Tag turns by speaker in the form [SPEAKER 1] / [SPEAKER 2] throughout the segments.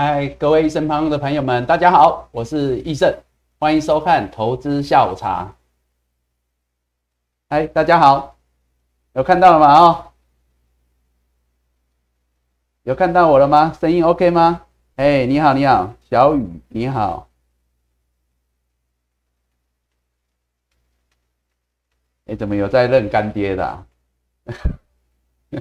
[SPEAKER 1] 嗨，各位身旁的朋友们，大家好，我是易胜，欢迎收看投资下午茶。嗨，大家好，有看到了吗？哦，有看到我了吗？声音 OK 吗？哎，你好，你好，小雨，你好。哎，怎么有在认干爹的？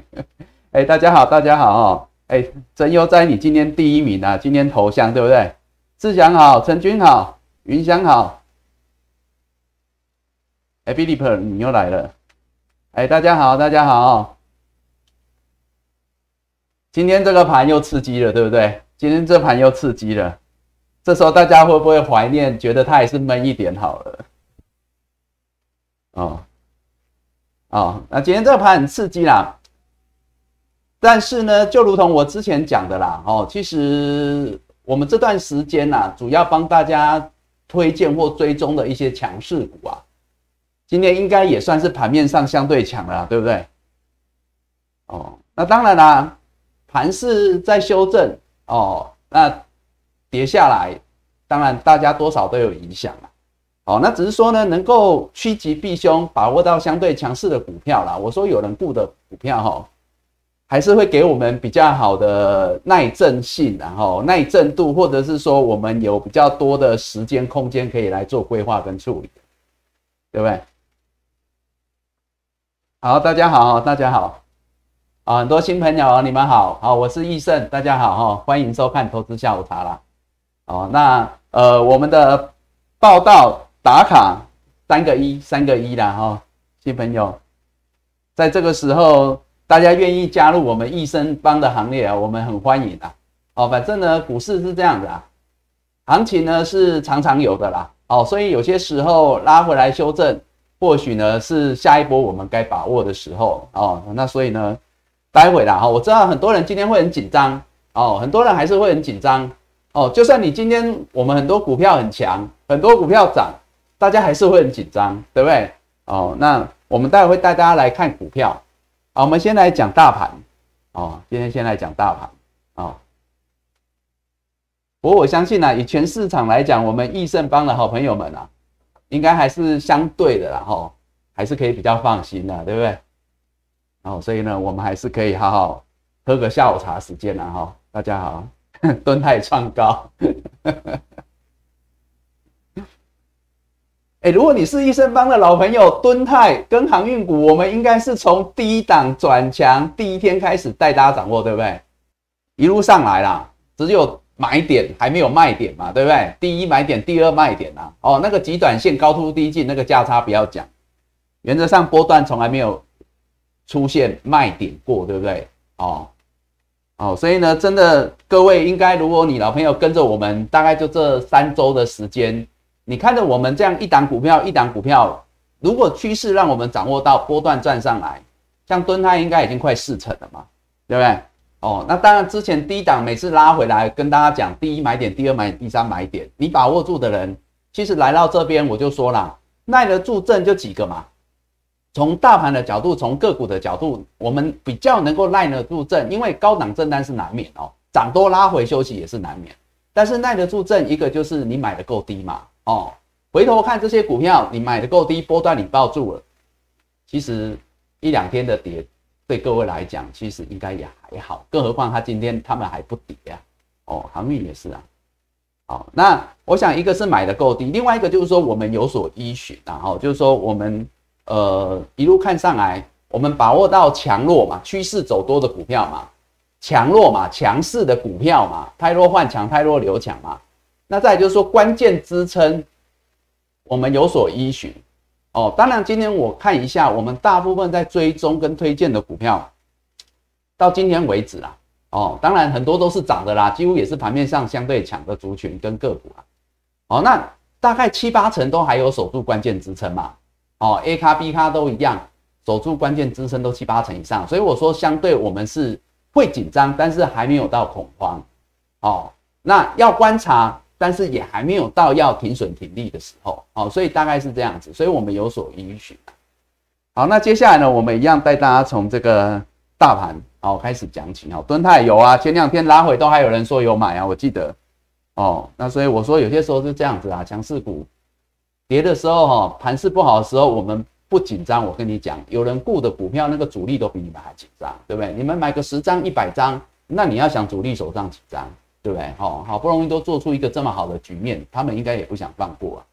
[SPEAKER 1] 哎，大家好，大家好哦。哎，真悠哉，你今天第一名啊！今天头像对不对？志祥好，陈军好，云香好。哎 b i l l i 你又来了。哎，大家好，大家好。今天这个盘又刺激了，对不对？今天这盘又刺激了。这时候大家会不会怀念？觉得它还是闷一点好了。哦，哦，那今天这个盘很刺激啦。但是呢，就如同我之前讲的啦，哦，其实我们这段时间呐，主要帮大家推荐或追踪的一些强势股啊，今天应该也算是盘面上相对强了，对不对？哦，那当然啦，盘是在修正哦，那跌下来，当然大家多少都有影响啊。哦，那只是说呢，能够趋吉避凶，把握到相对强势的股票啦。我说有人顾的股票哈。还是会给我们比较好的耐震性，然后耐震度，或者是说我们有比较多的时间空间可以来做规划跟处理，对不对？好，大家好，大家好，啊，很多新朋友，你们好，好，我是易胜，大家好哈，欢迎收看投资下午茶啦。哦，那呃，我们的报道打卡三个一，三个一啦哈，新朋友，在这个时候。大家愿意加入我们益生帮的行列啊，我们很欢迎啊。哦，反正呢，股市是这样子啊，行情呢是常常有的啦。哦，所以有些时候拉回来修正，或许呢是下一波我们该把握的时候哦。那所以呢，待会啦哈，我知道很多人今天会很紧张哦，很多人还是会很紧张哦。就算你今天我们很多股票很强，很多股票涨，大家还是会很紧张，对不对？哦，那我们待会会带大家来看股票。好，我们先来讲大盘哦。今天先来讲大盘哦。不过我相信呢，以全市场来讲，我们益盛帮的好朋友们啊，应该还是相对的啦，哈，还是可以比较放心的，对不对？哦，所以呢，我们还是可以好好喝个下午茶时间了哈。大家好，蹲太创高。哎，如果你是益生帮的老朋友，敦泰跟航运股，我们应该是从低档转强第一天开始带大家掌握，对不对？一路上来啦，只有买点还没有卖点嘛，对不对？第一买点，第二卖点啊。哦，那个极短线高出低进，那个价差不要讲，原则上波段从来没有出现卖点过，对不对？哦哦，所以呢，真的各位应该，如果你老朋友跟着我们，大概就这三周的时间。你看着我们这样一档股票一档股票，如果趋势让我们掌握到波段赚上来，像蹲泰应该已经快四成了嘛，对不对？哦，那当然之前低档每次拉回来跟大家讲第一买点、第二买点、第三买点，你把握住的人，其实来到这边我就说了，耐得住震就几个嘛。从大盘的角度，从个股的角度，我们比较能够耐得住震，因为高档震荡是难免哦，涨多拉回休息也是难免，但是耐得住震，一个就是你买的够低嘛。哦，回头看这些股票，你买的够低，波段你抱住了，其实一两天的跌对各位来讲，其实应该也还好。更何况它今天他们还不跌啊。哦，航运也是啊。好，那我想一个是买的够低，另外一个就是说我们有所依循，然后就是说我们呃一路看上来，我们把握到强弱嘛，趋势走多的股票嘛，强弱嘛，强势的股票嘛，太弱换强，太弱留强嘛。那再就是说，关键支撑我们有所依循哦。当然，今天我看一下，我们大部分在追踪跟推荐的股票，到今天为止啦，哦，当然很多都是涨的啦，几乎也是盘面上相对强的族群跟个股啊。哦，那大概七八成都还有守住关键支撑嘛。哦，A 卡 B 卡都一样，守住关键支撑都七八成以上，所以我说相对我们是会紧张，但是还没有到恐慌。哦，那要观察。但是也还没有到要停损停利的时候，哦，所以大概是这样子，所以我们有所允许。好，那接下来呢，我们一样带大家从这个大盘好，开始讲起。好，敦泰有啊，前两天拉回都还有人说有买啊，我记得。哦，那所以我说有些时候是这样子啊，强势股跌的时候哈，盘势不好的时候，我们不紧张。我跟你讲，有人顾的股票那个主力都比你们还紧张，对不对？你们买个十张、一百张，那你要想主力手上几张，对不对？好，好不容易都做出一个这么好的局面，他们应该也不想放过啊。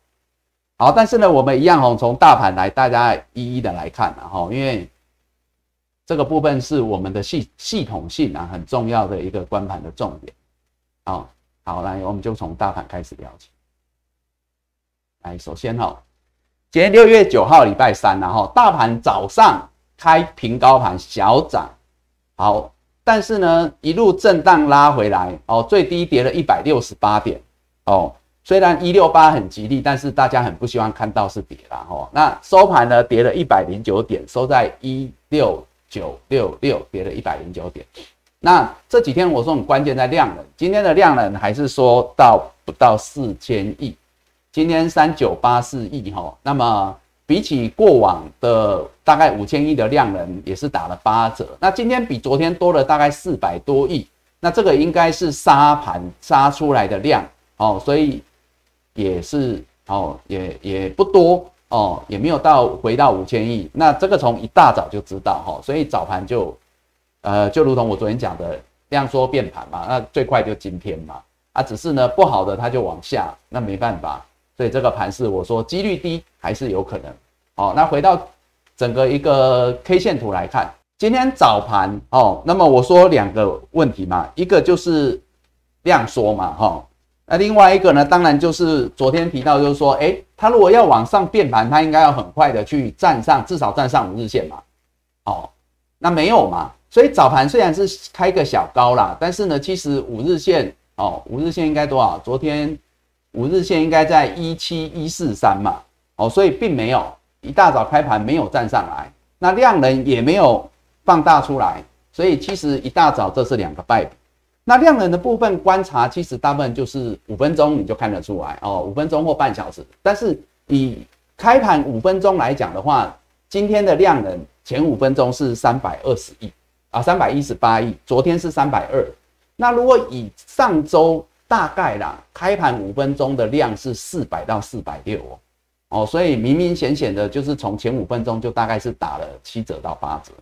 [SPEAKER 1] 好，但是呢，我们一样哦，从大盘来，大家一一的来看啊，哈，因为这个部分是我们的系系统性啊很重要的一个关盘的重点。好。好，来，我们就从大盘开始聊起。来，首先哈，今天六月九号，礼拜三，然后大盘早上开平高盘小涨，好，但是呢，一路震荡拉回来，哦，最低跌了一百六十八点，哦，虽然一六八很吉利，但是大家很不希望看到是跌啦，哦，那收盘呢，跌了一百零九点，收在一六九六六，跌了一百零九点。那这几天我说很关键在量能，今天的量能还是说到不到四千亿，今天三九八四亿哈，那么比起过往的大概五千亿的量能也是打了八折，那今天比昨天多了大概四百多亿，那这个应该是杀盘杀出来的量哦，所以也是哦也也不多哦，也没有到回到五千亿，那这个从一大早就知道哈，所以早盘就。呃，就如同我昨天讲的，量缩变盘嘛，那最快就今天嘛，啊，只是呢不好的它就往下，那没办法，所以这个盘是我说几率低还是有可能。好，那回到整个一个 K 线图来看，今天早盘哦，那么我说两个问题嘛，一个就是量缩嘛，哈，那另外一个呢，当然就是昨天提到就是说，哎，它如果要往上变盘，它应该要很快的去站上至少站上五日线嘛，哦，那没有嘛。所以早盘虽然是开个小高啦，但是呢，其实五日线哦，五日线应该多少？昨天五日线应该在一七一四三嘛，哦，所以并没有一大早开盘没有站上来，那量能也没有放大出来，所以其实一大早这是两个败笔。那量能的部分观察，其实大部分就是五分钟你就看得出来哦，五分钟或半小时。但是以开盘五分钟来讲的话，今天的量能前五分钟是三百二十亿。啊，三百一十八亿，昨天是三百二。那如果以上周大概啦，开盘五分钟的量是四百到四百六哦，哦，所以明明显显的就是从前五分钟就大概是打了七折到八折，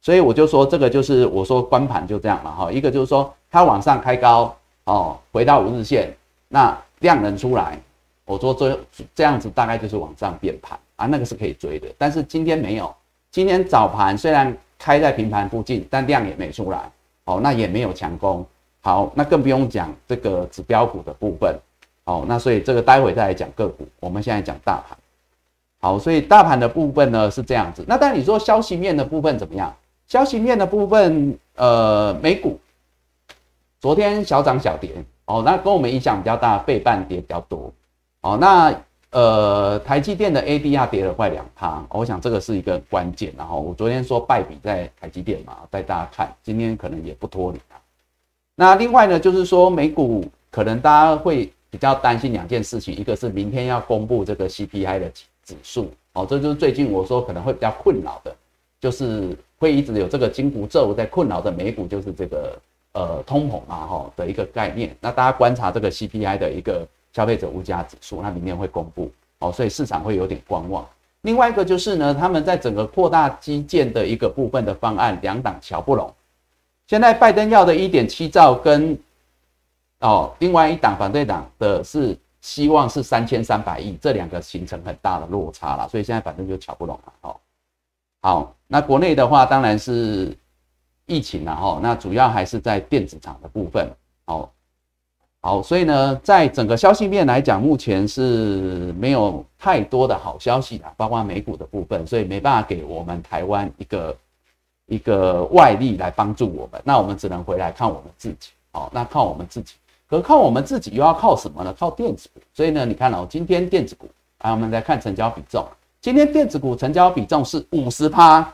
[SPEAKER 1] 所以我就说这个就是我说关盘就这样嘛哈，一个就是说它往上开高哦，回到五日线，那量能出来，我说这这样子大概就是往上变盘啊，那个是可以追的，但是今天没有，今天早盘虽然。开在平盘附近，但量也没出来，哦，那也没有强攻，好，那更不用讲这个指标股的部分，哦，那所以这个待会再来讲个股，我们现在讲大盘，好，所以大盘的部分呢是这样子，那但你说消息面的部分怎么样？消息面的部分，呃，美股昨天小涨小跌，哦，那跟我们影响比较大，背半跌比较多，哦，那。呃，台积电的 ADR 跌了快两趴，我想这个是一个关键。然后我昨天说败笔在台积电嘛，带大家看，今天可能也不脱离。那另外呢，就是说美股可能大家会比较担心两件事情，一个是明天要公布这个 CPI 的指数，哦，这就是最近我说可能会比较困扰的，就是会一直有这个金箍咒在困扰的美股，就是这个呃通膨啊，哈的一个概念。那大家观察这个 CPI 的一个。消费者物价指数，那明天会公布哦，所以市场会有点观望。另外一个就是呢，他们在整个扩大基建的一个部分的方案，两党瞧不拢。现在拜登要的一点七兆，跟哦，另外一党反对党的是希望是三千三百亿，这两个形成很大的落差了，所以现在反正就瞧不拢了。哦，好，那国内的话当然是疫情了哈，那主要还是在电子厂的部分。哦。好，所以呢，在整个消息面来讲，目前是没有太多的好消息的，包括美股的部分，所以没办法给我们台湾一个一个外力来帮助我们，那我们只能回来看我们自己。好，那靠我们自己，可靠我们自己又要靠什么呢？靠电子股。所以呢，你看哦，今天电子股，啊，我们来看成交比重，今天电子股成交比重是五十趴，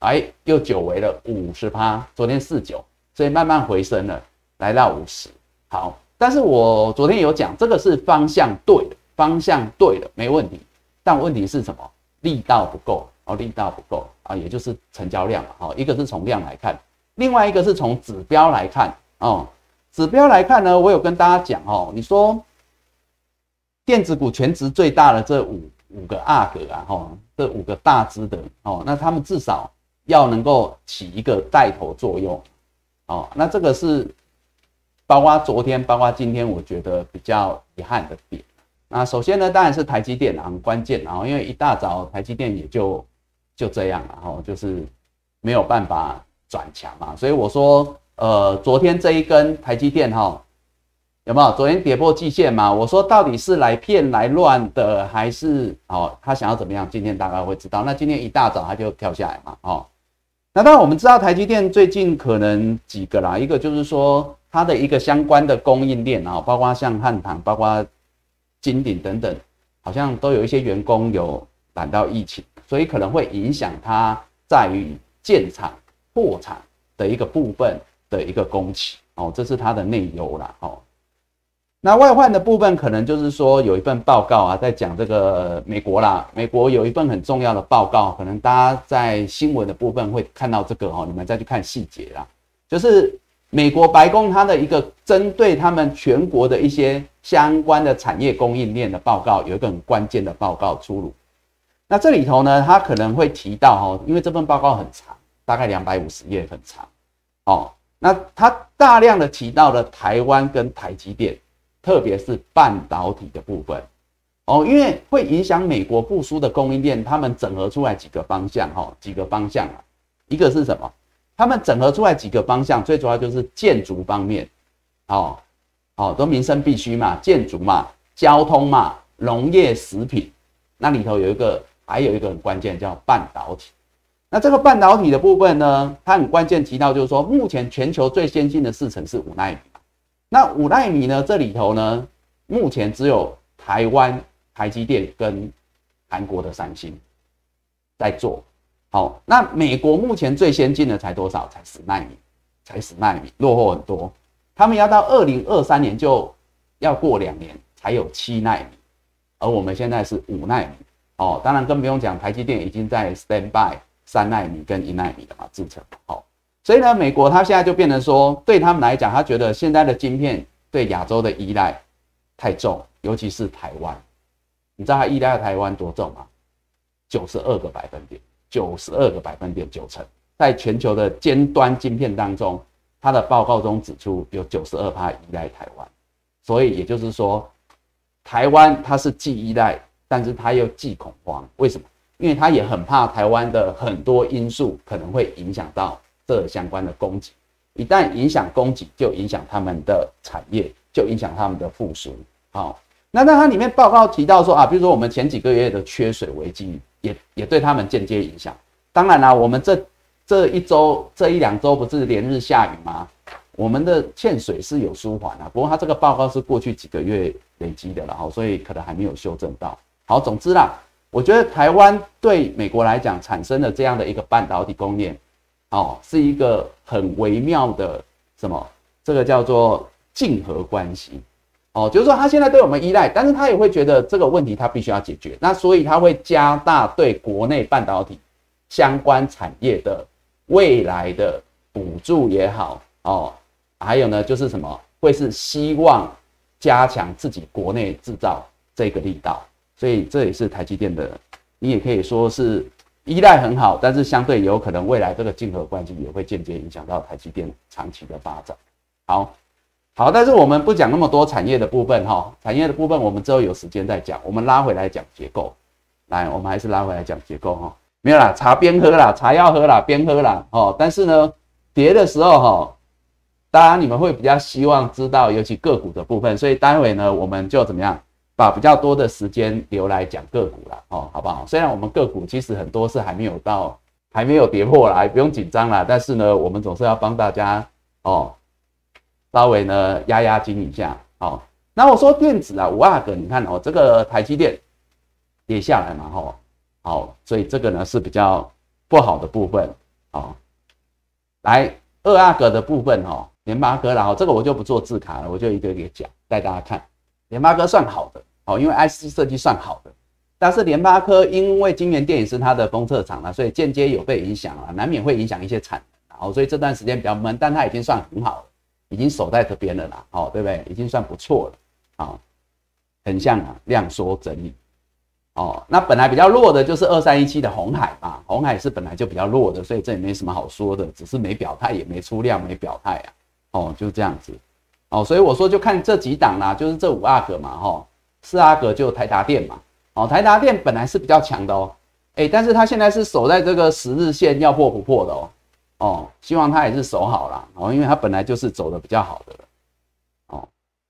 [SPEAKER 1] 哎，又久违了五十趴，昨天四九，所以慢慢回升了，来到五十。好。但是我昨天有讲，这个是方向对的，方向对的，没问题。但问题是什么？力道不够力道不够啊，也就是成交量嘛。好，一个是从量来看，另外一个是从指标来看哦，指标来看呢，我有跟大家讲哦，你说电子股全值最大的这五五个阿哥啊，哈，这五个大只的哦，那他们至少要能够起一个带头作用哦，那这个是包括昨天，包括今天，我觉得比较遗憾的点。那首先呢，当然是台积电啊，很关键啊，因为一大早台积电也就就这样了，哈，就是没有办法。转强嘛，所以我说，呃，昨天这一根台积电哈，有没有？昨天跌破季线嘛？我说到底是来骗来乱的，还是哦，他想要怎么样？今天大概会知道。那今天一大早他就跳下来嘛，哦，那当然我们知道台积电最近可能几个啦，一个就是说它的一个相关的供应链啊，包括像汉唐、包括金鼎等等，好像都有一些员工有染到疫情，所以可能会影响它在于建厂。破产的一个部分的一个供给哦，这是它的内忧啦哦。那外患的部分可能就是说有一份报告啊，在讲这个美国啦，美国有一份很重要的报告，可能大家在新闻的部分会看到这个哦，你们再去看细节啦。就是美国白宫它的一个针对他们全国的一些相关的产业供应链的报告，有一个很关键的报告出炉。那这里头呢，他可能会提到哈，因为这份报告很长。大概两百五十页，很长哦。那他大量的提到了台湾跟台积电，特别是半导体的部分哦，因为会影响美国复苏的供应链，他们整合出来几个方向哈，几个方向啊。一个是什么？他们整合出来几个方向，最主要就是建筑方面，哦哦，都民生必须嘛，建筑嘛，交通嘛，农业食品，那里头有一个，还有一个很关键叫半导体。那这个半导体的部分呢，它很关键提到就是说，目前全球最先进的制程是五纳米那五纳米呢，这里头呢，目前只有台湾台积电跟韩国的三星在做。好，那美国目前最先进的才多少？才十纳米，才十纳米，落后很多。他们要到二零二三年就要过两年才有七纳米，而我们现在是五纳米。哦，当然更不用讲，台积电已经在 stand by。三纳米跟一纳米的嘛制成，好，所以呢，美国它现在就变成说，对他们来讲，他觉得现在的晶片对亚洲的依赖太重，尤其是台湾，你知道它依赖台湾多重吗？九十二个百分点，九十二个百分点，九成，在全球的尖端晶片当中，它的报告中指出有九十二趴依赖台湾，所以也就是说，台湾它是既依赖，但是他又既恐慌，为什么？因为他也很怕台湾的很多因素可能会影响到这相关的供给，一旦影响供给，就影响他们的产业，就影响他们的复苏。好，那那它里面报告提到说啊，比如说我们前几个月的缺水危机，也也对他们间接影响。当然啦，我们这这一周这一两周不是连日下雨吗？我们的欠水是有舒缓啊，不过它这个报告是过去几个月累积的，然后所以可能还没有修正到。好，总之啦。我觉得台湾对美国来讲产生的这样的一个半导体供应链，哦，是一个很微妙的什么？这个叫做竞合关系，哦，就是说他现在对我们依赖，但是他也会觉得这个问题他必须要解决，那所以他会加大对国内半导体相关产业的未来的补助也好，哦，还有呢就是什么？会是希望加强自己国内制造这个力道。所以这也是台积电的，你也可以说是依赖很好，但是相对有可能未来这个竞合关系也会间接影响到台积电长期的发展。好，好，但是我们不讲那么多产业的部分哈，产业的部分我们之后有时间再讲。我们拉回来讲结构，来，我们还是拉回来讲结构哈。没有啦，茶边喝啦，茶要喝啦，边喝啦哦。但是呢，跌的时候哈，当然你们会比较希望知道，尤其个股的部分，所以待会呢，我们就怎么样？把比较多的时间留来讲个股了哦，好不好？虽然我们个股其实很多是还没有到，还没有跌破啦，不用紧张啦。但是呢，我们总是要帮大家哦，稍微呢压压惊一下。好，那我说电子啊，五阿哥，你看哦，这个台积电跌下来嘛，吼，好，所以这个呢是比较不好的部分哦。来二阿哥的部分哦，联发哥然后这个我就不做字卡了，我就一个一个讲，带大家看。联发哥算好的。哦，因为 IC 设计算好的，但是联发科因为晶圆电也是它的封测厂了，所以间接有被影响了，难免会影响一些产能。哦，所以这段时间比较闷，但它已经算很好了，已经守在这边了啦，哦，对不对？已经算不错了，好，很像啊量缩整理，哦，那本来比较弱的就是二三一七的红海嘛，红海是本来就比较弱的，所以这也没什么好说的，只是没表态，也没出量，没表态啊，哦，就这样子，哦，所以我说就看这几档啦，就是这五阿哥嘛，哈，四阿哥就台达电嘛，哦，台达电本来是比较强的哦。哎，但是它现在是守在这个十日线要破不破的哦，哦，希望它也是守好了哦，因为它本来就是走的比较好的哦，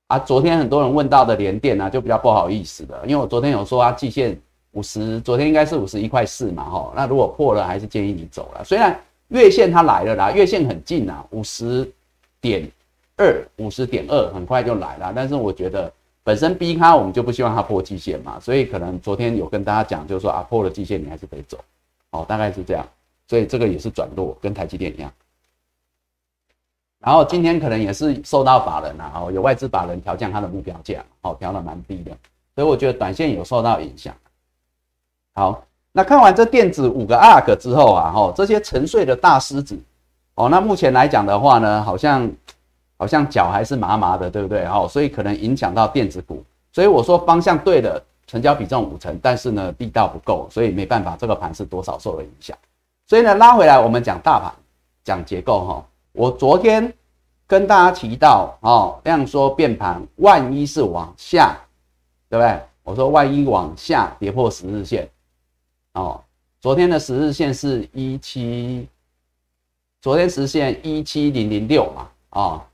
[SPEAKER 1] 啊，昨天很多人问到的连电呢，就比较不好意思的，因为我昨天有说啊，季线五十，昨天应该是五十一块四嘛，哈，那如果破了，还是建议你走了。虽然月线它来了啦，月线很近呐，五十点二，五十点二，很快就来了，但是我觉得。本身逼它，我们就不希望它破季线嘛，所以可能昨天有跟大家讲，就是说啊，破了季线你还是得走，哦，大概是这样，所以这个也是转弱，跟台积电一样。然后今天可能也是受到法人啊，哦，有外资法人调降它的目标价，哦，调的蛮低的，所以我觉得短线有受到影响。好，那看完这电子五个 ARK 之后啊，哦，这些沉睡的大狮子，哦，那目前来讲的话呢，好像。好像脚还是麻麻的，对不对？哦，所以可能影响到电子股。所以我说方向对了，成交比重五成，但是呢力道不够，所以没办法，这个盘是多少受了影响。所以呢拉回来，我们讲大盘，讲结构哈。我昨天跟大家提到哦，这样说变盘，万一是往下，对不对？我说万一往下跌破十日线，哦，昨天的十日线是一七，昨天实现一七零零六嘛，啊。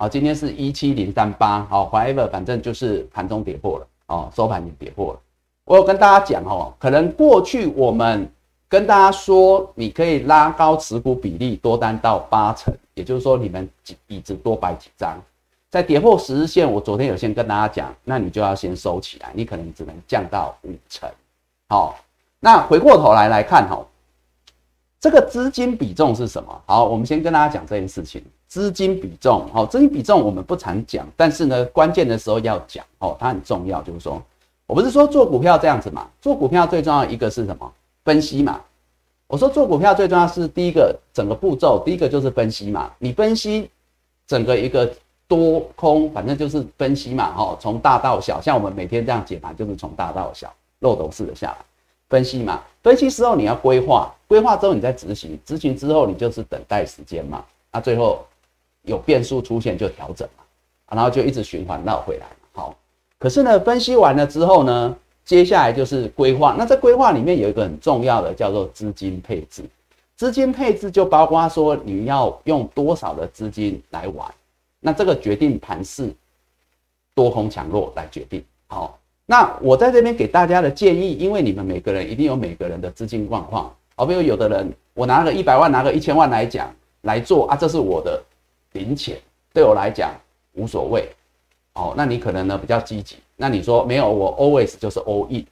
[SPEAKER 1] 好，今天是一七零三八，好，whatever，反正就是盘中跌破了，哦，收盘也跌破了。我有跟大家讲哦，可能过去我们跟大家说，你可以拉高持股比例，多单到八成，也就是说你们几椅子多摆几张，在跌破十日线，我昨天有先跟大家讲，那你就要先收起来，你可能只能降到五成。好，那回过头来来看哈，这个资金比重是什么？好，我们先跟大家讲这件事情。资金比重，哦，资金比重我们不常讲，但是呢，关键的时候要讲，哦，它很重要。就是说，我不是说做股票这样子嘛，做股票最重要一个是什么？分析嘛。我说做股票最重要是第一个整个步骤，第一个就是分析嘛。你分析整个一个多空，反正就是分析嘛，哈，从大到小，像我们每天这样解盘，就是从大到小，漏斗式的下来分析嘛。分析之后你要规划，规划之后你再执行，执行之后你就是等待时间嘛。那最后。有变数出现就调整嘛，然后就一直循环绕回来好，可是呢，分析完了之后呢，接下来就是规划。那在规划里面有一个很重要的叫做资金配置。资金配置就包括说你要用多少的资金来玩，那这个决定盘势多空强弱来决定。好，那我在这边给大家的建议，因为你们每个人一定有每个人的资金状况。好，比如有的人我拿个一百万，拿个一千万来讲来做啊，这是我的。零钱对我来讲无所谓，哦，那你可能呢比较积极，那你说没有，我 always 就是 all in，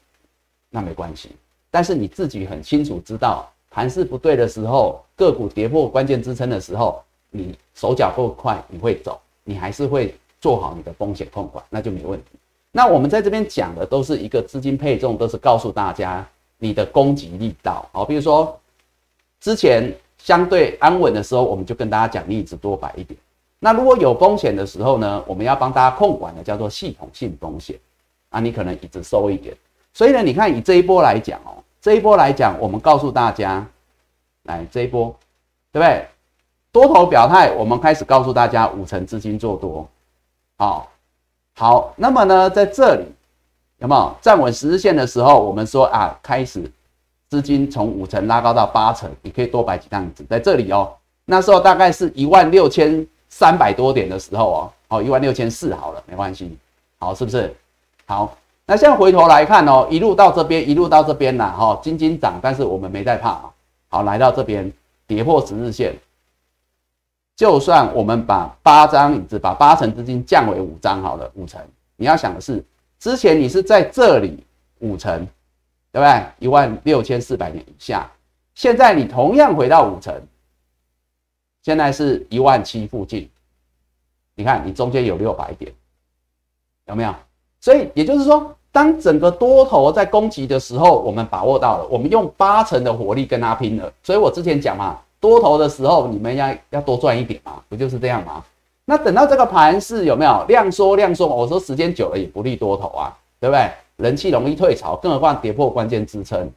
[SPEAKER 1] 那没关系。但是你自己很清楚知道盘势不对的时候，个股跌破关键支撑的时候，你手脚够快，你会走，你还是会做好你的风险控管，那就没问题。那我们在这边讲的都是一个资金配重，都是告诉大家你的攻击力道，好，比如说之前。相对安稳的时候，我们就跟大家讲，你一直多摆一点。那如果有风险的时候呢，我们要帮大家控管的叫做系统性风险啊，你可能一直收一点。所以呢，你看以这一波来讲哦，这一波来讲，我们告诉大家，来这一波，对不对？多头表态，我们开始告诉大家五成资金做多，好，好。那么呢，在这里有没有站稳十日线的时候，我们说啊，开始。资金从五成拉高到八成，你可以多摆几张椅子在这里哦。那时候大概是一万六千三百多点的时候哦，哦一万六千四好了，没关系，好是不是？好，那现在回头来看哦，一路到这边，一路到这边啦，哈，金金涨，但是我们没在怕啊。好，来到这边跌破十日线，就算我们把八张椅子，把八成资金降为五张好了，五成。你要想的是，之前你是在这里五成。对不对？一万六千四百点以下，现在你同样回到五成，现在是一万七附近，你看你中间有六百点，有没有？所以也就是说，当整个多头在攻击的时候，我们把握到了，我们用八成的火力跟他拼了。所以我之前讲嘛，多头的时候，你们要要多赚一点嘛，不就是这样吗？那等到这个盘是有没有量缩量缩？我说时间久了也不利多头啊，对不对？人气容易退潮，更何况跌破关键支撑。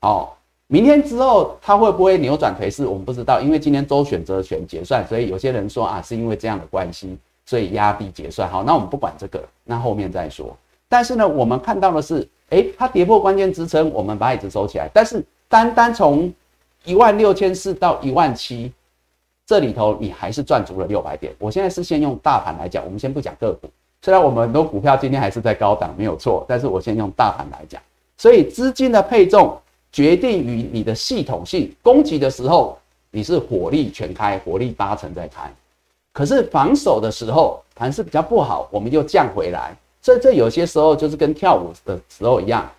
[SPEAKER 1] 哦，明天之后它会不会扭转颓势？我们不知道，因为今天周选择权结算，所以有些人说啊，是因为这样的关系，所以压低结算。好，那我们不管这个，那后面再说。但是呢，我们看到的是，哎，它跌破关键支撑，我们把椅子收起来。但是单单从一万六千四到一万七。这里头你还是赚足了六百点。我现在是先用大盘来讲，我们先不讲个股。虽然我们很多股票今天还是在高档，没有错，但是我先用大盘来讲。所以资金的配重决定于你的系统性。攻击的时候你是火力全开，火力八成在开。可是防守的时候盘势比较不好，我们又降回来。所以这有些时候就是跟跳舞的时候一样。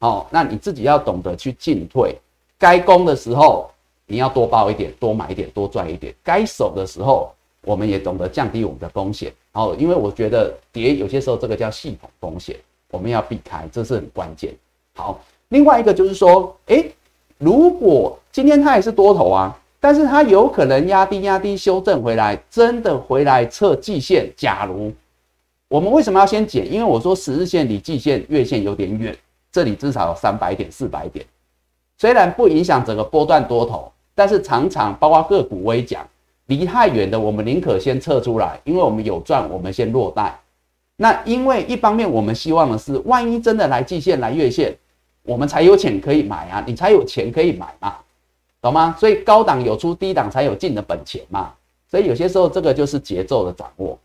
[SPEAKER 1] 哦，那你自己要懂得去进退。该攻的时候。你要多报一点，多买一点，多赚一点。该守的时候，我们也懂得降低我们的风险。然后，因为我觉得跌有些时候这个叫系统风险，我们要避开，这是很关键。好，另外一个就是说，诶，如果今天它也是多头啊，但是它有可能压低压低修正回来，真的回来测季线。假如我们为什么要先减？因为我说十日线离季线、月线有点远，这里至少有三百点、四百点，虽然不影响整个波段多头。但是常常包括个股微讲，离太远的我们宁可先撤出来，因为我们有赚，我们先落袋。那因为一方面我们希望的是，万一真的来季线来月线，我们才有钱可以买啊，你才有钱可以买嘛，懂吗？所以高档有出，低档才有进的本钱嘛。所以有些时候这个就是节奏的掌握，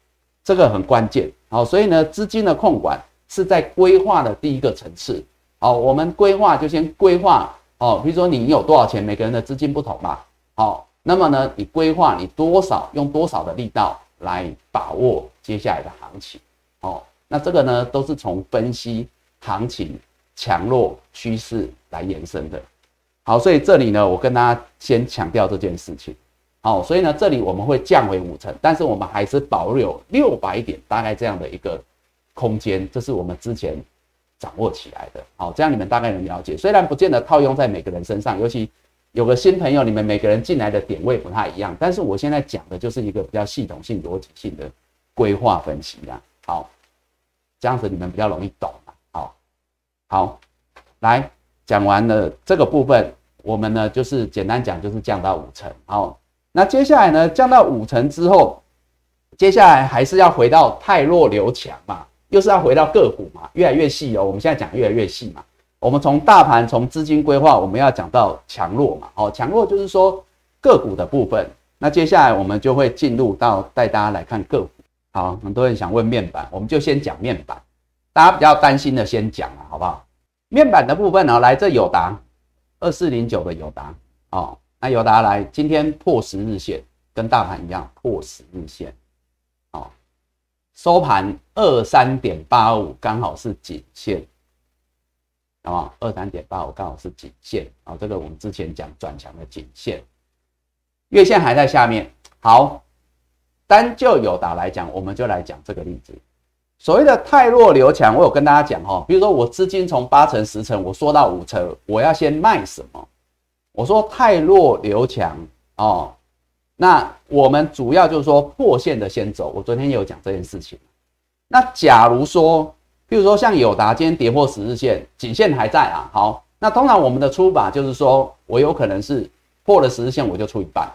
[SPEAKER 1] 这个很关键。好，所以呢，资金的控管是在规划的第一个层次。好，我们规划就先规划。哦，比如说你有多少钱，每个人的资金不同嘛。好，那么呢，你规划你多少，用多少的力道来把握接下来的行情。哦，那这个呢，都是从分析行情强弱趋势来延伸的。好，所以这里呢，我跟大家先强调这件事情。好，所以呢，这里我们会降为五成，但是我们还是保留六百点大概这样的一个空间，这是我们之前。掌握起来的，好，这样你们大概能了解。虽然不见得套用在每个人身上，尤其有个新朋友，你们每个人进来的点位不太一样。但是我现在讲的就是一个比较系统性、逻辑性的规划分析啊。好，这样子你们比较容易懂好，好，来讲完了这个部分，我们呢就是简单讲，就是降到五成。好，那接下来呢，降到五成之后，接下来还是要回到太弱留强嘛。又是要回到个股嘛，越来越细哦。我们现在讲越来越细嘛。我们从大盘、从资金规划，我们要讲到强弱嘛。哦，强弱就是说个股的部分。那接下来我们就会进入到带大家来看个股。好，很多人想问面板，我们就先讲面板。大家比较担心的先讲了，好不好？面板的部分呢，来这友达二四零九的友达哦，那友达来今天破十日线，跟大盘一样破十日线。收盘二三点八五，刚好是颈线，好吗？二三点八五刚好是颈线啊，这个我们之前讲转强的颈线，月线还在下面。好，单就友达来讲，我们就来讲这个例子。所谓的太弱留强，我有跟大家讲哈，比如说我资金从八成十成，我说到五成，我要先卖什么？我说太弱留强哦。那我们主要就是说破线的先走，我昨天有讲这件事情。那假如说，譬如说像友达今天跌破十日线，颈线还在啊。好，那通常我们的出法就是说我有可能是破了十日线，我就出一半。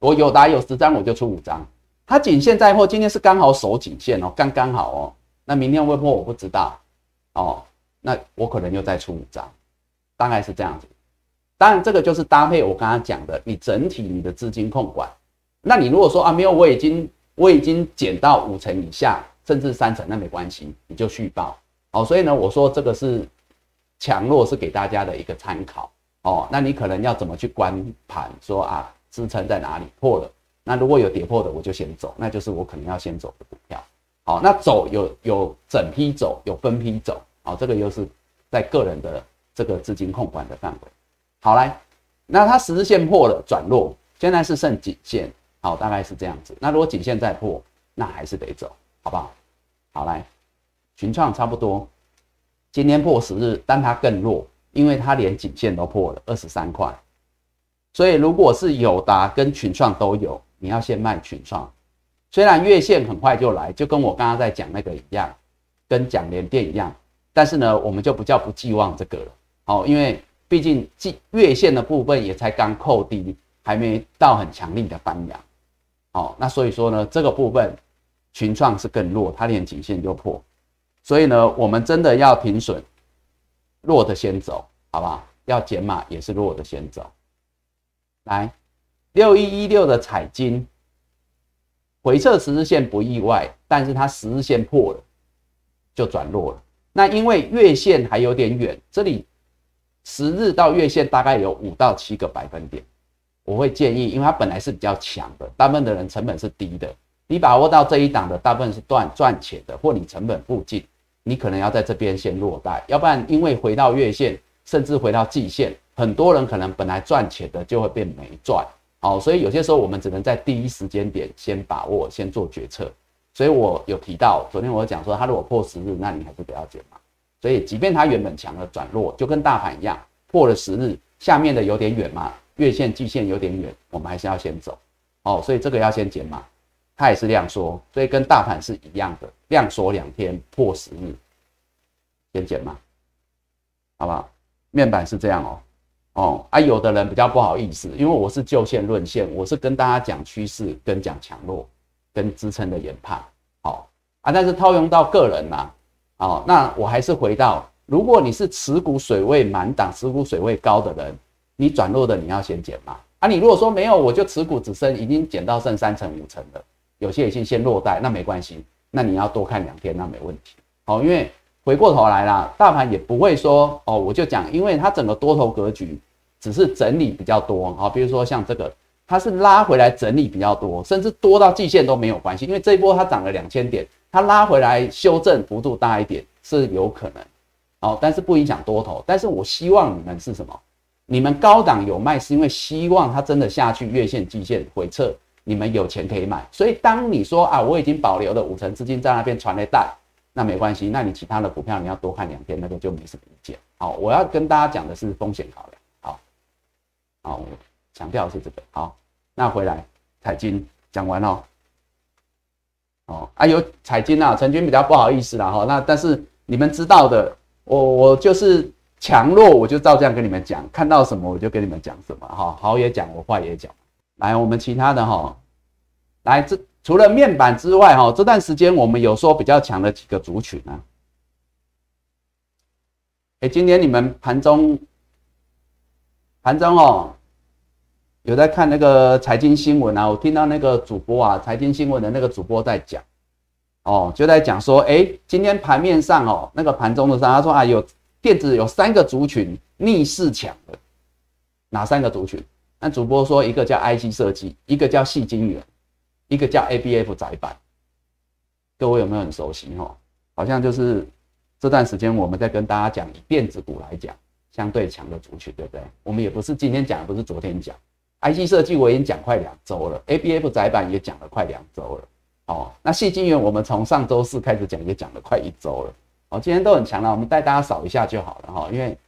[SPEAKER 1] 我友达有十张，我就出五张。它颈线在破，今天是刚好守颈线哦，刚刚好哦。那明天会破我不知道哦。那我可能又再出五张，大概是这样子。当然，这个就是搭配我刚刚讲的，你整体你的资金控管。那你如果说啊，没有，我已经我已经减到五成以下，甚至三成，那没关系，你就续报。哦，所以呢，我说这个是强弱是给大家的一个参考哦。那你可能要怎么去观盘，说啊，支撑在哪里破了？那如果有跌破的，我就先走，那就是我可能要先走的股票。好，那走有有整批走，有分批走。好，这个又是在个人的这个资金控管的范围。好来，那它十字线破了转弱，现在是剩颈线，好，大概是这样子。那如果颈线再破，那还是得走，好不好？好来，群创差不多，今天破十日，但它更弱，因为它连颈线都破了二十三块。所以如果是友达跟群创都有，你要先卖群创。虽然月线很快就来，就跟我刚刚在讲那个一样，跟讲联电一样，但是呢，我们就不叫不寄望这个了。哦，因为毕竟季月线的部分也才刚扣低，还没到很强力的翻阳。哦，那所以说呢，这个部分群创是更弱，它连颈线就破。所以呢，我们真的要停损，弱的先走，好不好？要减码也是弱的先走。来，六一一六的彩金回撤十日线不意外，但是它十日线破了，就转弱了。那因为月线还有点远，这里十日到月线大概有五到七个百分点，我会建议，因为它本来是比较强的，大部分的人成本是低的，你把握到这一档的大部分是赚赚钱的，或你成本附近。你可能要在这边先落袋，要不然因为回到月线，甚至回到季线，很多人可能本来赚钱的就会变没赚。哦，所以有些时候我们只能在第一时间点先把握，先做决策。所以我有提到，昨天我讲说，它如果破十日，那你还是不要减嘛。所以即便它原本强的转弱，就跟大盘一样，破了十日，下面的有点远嘛，月线、季线有点远，我们还是要先走。哦，所以这个要先减嘛。它也是量缩，所以跟大盘是一样的，量缩两天破十日，先减嘛，好不好？面板是这样哦，哦啊，有的人比较不好意思，因为我是就线论线，我是跟大家讲趋势，跟讲强弱，跟支撑的研判，好啊，但是套用到个人呐，哦，那我还是回到，如果你是持股水位满档、持股水位高的人，你转弱的你要先减嘛，啊，你如果说没有，我就持股只剩已经减到剩三成五成了。有些已经先落袋，那没关系，那你要多看两天，那没问题。好，因为回过头来啦，大盘也不会说哦，我就讲，因为它整个多头格局只是整理比较多啊，比如说像这个，它是拉回来整理比较多，甚至多到季线都没有关系，因为这一波它涨了两千点，它拉回来修正幅度大一点是有可能，好，但是不影响多头。但是我希望你们是什么？你们高档有卖，是因为希望它真的下去月线、季线回撤。你们有钱可以买，所以当你说啊，我已经保留了五成资金在那边传了带，那没关系，那你其他的股票你要多看两天，那个就没什么意见。好，我要跟大家讲的是风险考量。好，好，我强调是这个。好，那回来彩金讲完了。哦，啊有彩金啊，陈军比较不好意思啦哈，那但是你们知道的，我我就是强弱，我就照这样跟你们讲，看到什么我就跟你们讲什么哈，好也讲，我坏也讲。来，我们其他的哈，来这除了面板之外哈，这段时间我们有说比较强的几个族群啊。哎，今天你们盘中盘中哦，有在看那个财经新闻啊？我听到那个主播啊，财经新闻的那个主播在讲，哦，就在讲说，哎，今天盘面上哦，那个盘中的上，他说啊，有电子有三个族群逆势强的，哪三个族群？那主播说，一个叫 IC 设计，一个叫细晶圆，一个叫 ABF 窄板。各位有没有很熟悉？哈，好像就是这段时间我们在跟大家讲，以电子股来讲，相对强的族群，对不对？我们也不是今天讲，不是昨天讲。IC 设计我已经讲快两周了，ABF 窄板也讲了快两周了。哦，那细晶圆我们从上周四开始讲，也讲了快一周了。哦，今天都很强了，我们带大家扫一下就好了哈，因为。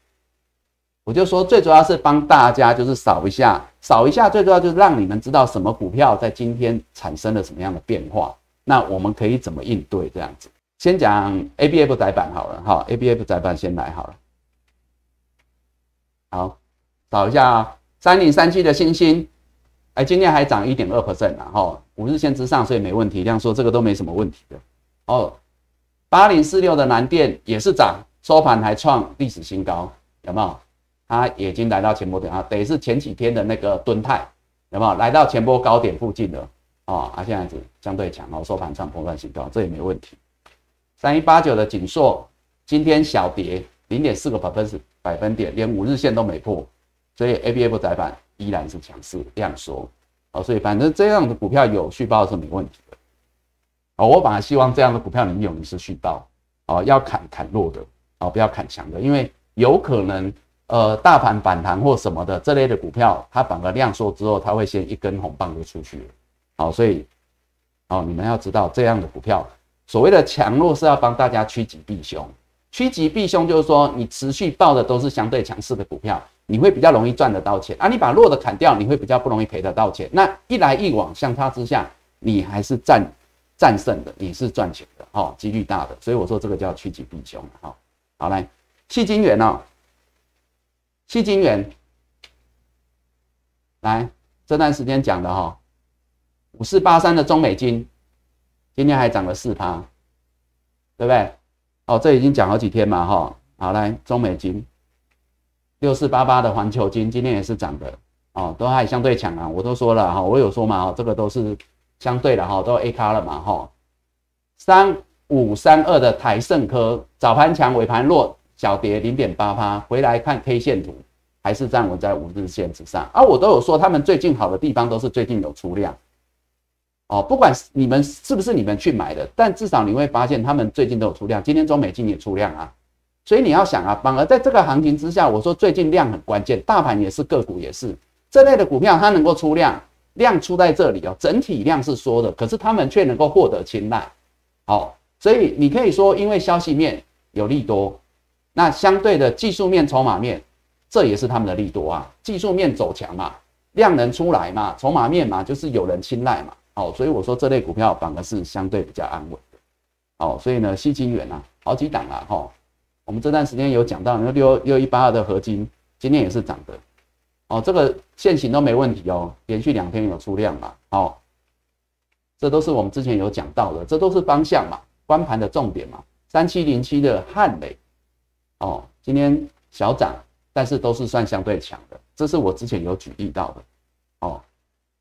[SPEAKER 1] 我就说，最主要是帮大家就是扫一下，扫一下，最主要就是让你们知道什么股票在今天产生了什么样的变化，那我们可以怎么应对这样子。先讲 A B F 窄板好了，哈，A B F 窄板先来好了。好，扫一下，三零三七的星星，哎，今天还涨一点二 percent 呢，哈，五日线之上，所以没问题，这样说这个都没什么问题的。哦，八零四六的南电也是涨，收盘还创历史新高，有没有？它已经来到前波点啊，等于是前几天的那个蹲态，有没有来到前波高点附近了啊？啊，现在是相对强哦，收盘创破断新高，这也没问题。三一八九的锦硕今天小跌零点四个百分百分点，连五日线都没破，所以 A B F 窄板依然是强势量缩哦，所以反正这样的股票有续报是没问题的哦。我本来希望这样的股票能有一次续报哦，要砍砍弱的哦，不要砍强的，因为有可能。呃，大盘反弹或什么的这类的股票，它反而量缩之后，它会先一根红棒就出去了。好，所以，好，你们要知道这样的股票，所谓的强弱是要帮大家趋吉避凶。趋吉避凶就是说，你持续报的都是相对强势的股票，你会比较容易赚得到钱啊。你把弱的砍掉，你会比较不容易赔得到钱。那一来一往相差之下，你还是占战胜的，你是赚钱的，哦，几率大的。所以我说这个叫趋吉避凶，好，好来，细金元哦，七金元，来这段时间讲的哈，五四八三的中美金，今天还涨了四趴，对不对？哦，这已经讲好几天嘛，哈，好来，中美金六四八八的环球金今天也是涨的，哦，都还相对强啊，我都说了哈，我有说嘛，哦，这个都是相对的哈，都 A 卡了嘛，哈，三五三二的台盛科早盘强，尾盘弱，小跌零点八趴，回来看 K 线图还是站稳在五日线之上，啊，我都有说他们最近好的地方都是最近有出量。哦，不管你们是不是你们去买的，但至少你会发现他们最近都有出量，今天中美金也出量啊，所以你要想啊，反而在这个行情之下，我说最近量很关键，大盘也是个股也是。这类的股票，它能够出量，量出在这里哦，整体量是缩的，可是他们却能够获得青睐，好，所以你可以说因为消息面有利多，那相对的技术面、筹码面，这也是他们的利多啊，技术面走强嘛，量能出来嘛，筹码面嘛，就是有人青睐嘛。好，所以我说这类股票反而是相对比较安稳的。好，所以呢，细金元啊，好几档啊，哈，我们这段时间有讲到，那六六一八二的合金今天也是涨的。哦，这个现行都没问题哦，连续两天有出量嘛。好，这都是我们之前有讲到的，这都是方向嘛，关盘的重点嘛。三七零七的汉磊，哦，今天小涨，但是都是算相对强的，这是我之前有举例到的。哦，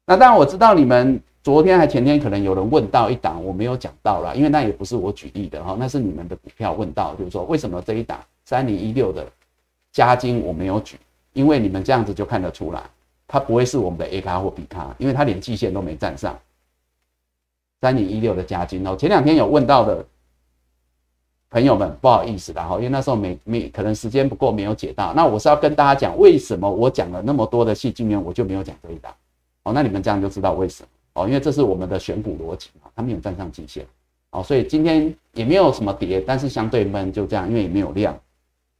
[SPEAKER 1] 那当然我知道你们。昨天还前天可能有人问到一档，我没有讲到了，因为那也不是我举例的哈，那是你们的股票问到，就是说为什么这一档三零一六的加金我没有举，因为你们这样子就看得出来，它不会是我们的 A 卡或 B 卡，因为它连季线都没站上。三零一六的加金哦，前两天有问到的朋友们，不好意思啦哈，因为那时候没没可能时间不够没有解到，那我是要跟大家讲为什么我讲了那么多的细金元，我就没有讲这一档，哦，那你们这样就知道为什么。哦，因为这是我们的选股逻辑嘛，它没有站上极限，哦，所以今天也没有什么跌，但是相对闷，就这样，因为也没有量，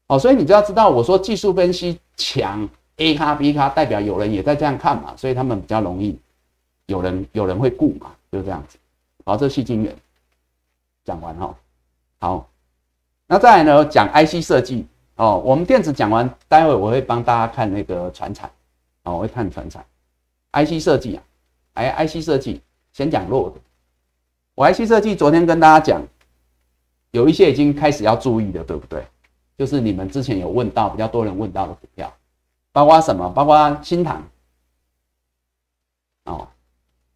[SPEAKER 1] 哦，所以你就要知道，我说技术分析强，A 卡 B 卡代表有人也在这样看嘛，所以他们比较容易有人有人会顾嘛，就这样子。好，这细晶圆讲完哈，好，那再来呢讲 IC 设计哦，我们电子讲完，待会我会帮大家看那个船产，哦，我会看船产，IC 设计啊。哎，IC 设计先讲弱的。我 IC 设计昨天跟大家讲，有一些已经开始要注意的，对不对？就是你们之前有问到比较多人问到的股票，包括什么？包括新塘。哦，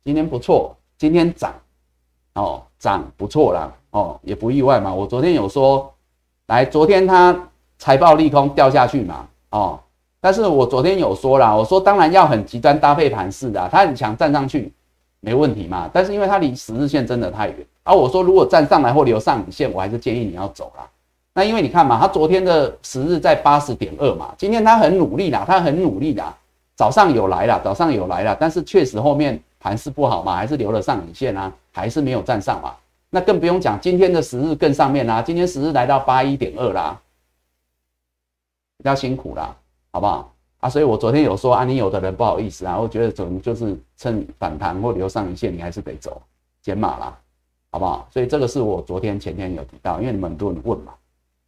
[SPEAKER 1] 今天不错，今天涨，哦，涨不错啦，哦，也不意外嘛。我昨天有说，来，昨天它财报利空掉下去嘛，哦。但是我昨天有说了，我说当然要很极端搭配盘势的，它很强站上去没问题嘛。但是因为它离十日线真的太远，而我说如果站上来或留上影线，我还是建议你要走啦。那因为你看嘛，它昨天的十日在八十点二嘛，今天它很努力啦，它很努力啦，早上有来了，早上有来了，但是确实后面盘势不好嘛，还是留了上影线啊，还是没有站上嘛。那更不用讲今天的十日更上面啦，今天十日来到八一点二啦，比较辛苦啦。好不好啊？所以我昨天有说啊，你有的人不好意思啊，我觉得总就是趁反弹或留上影线，你还是得走减码啦，好不好？所以这个是我昨天前天有提到，因为你们很多人问嘛，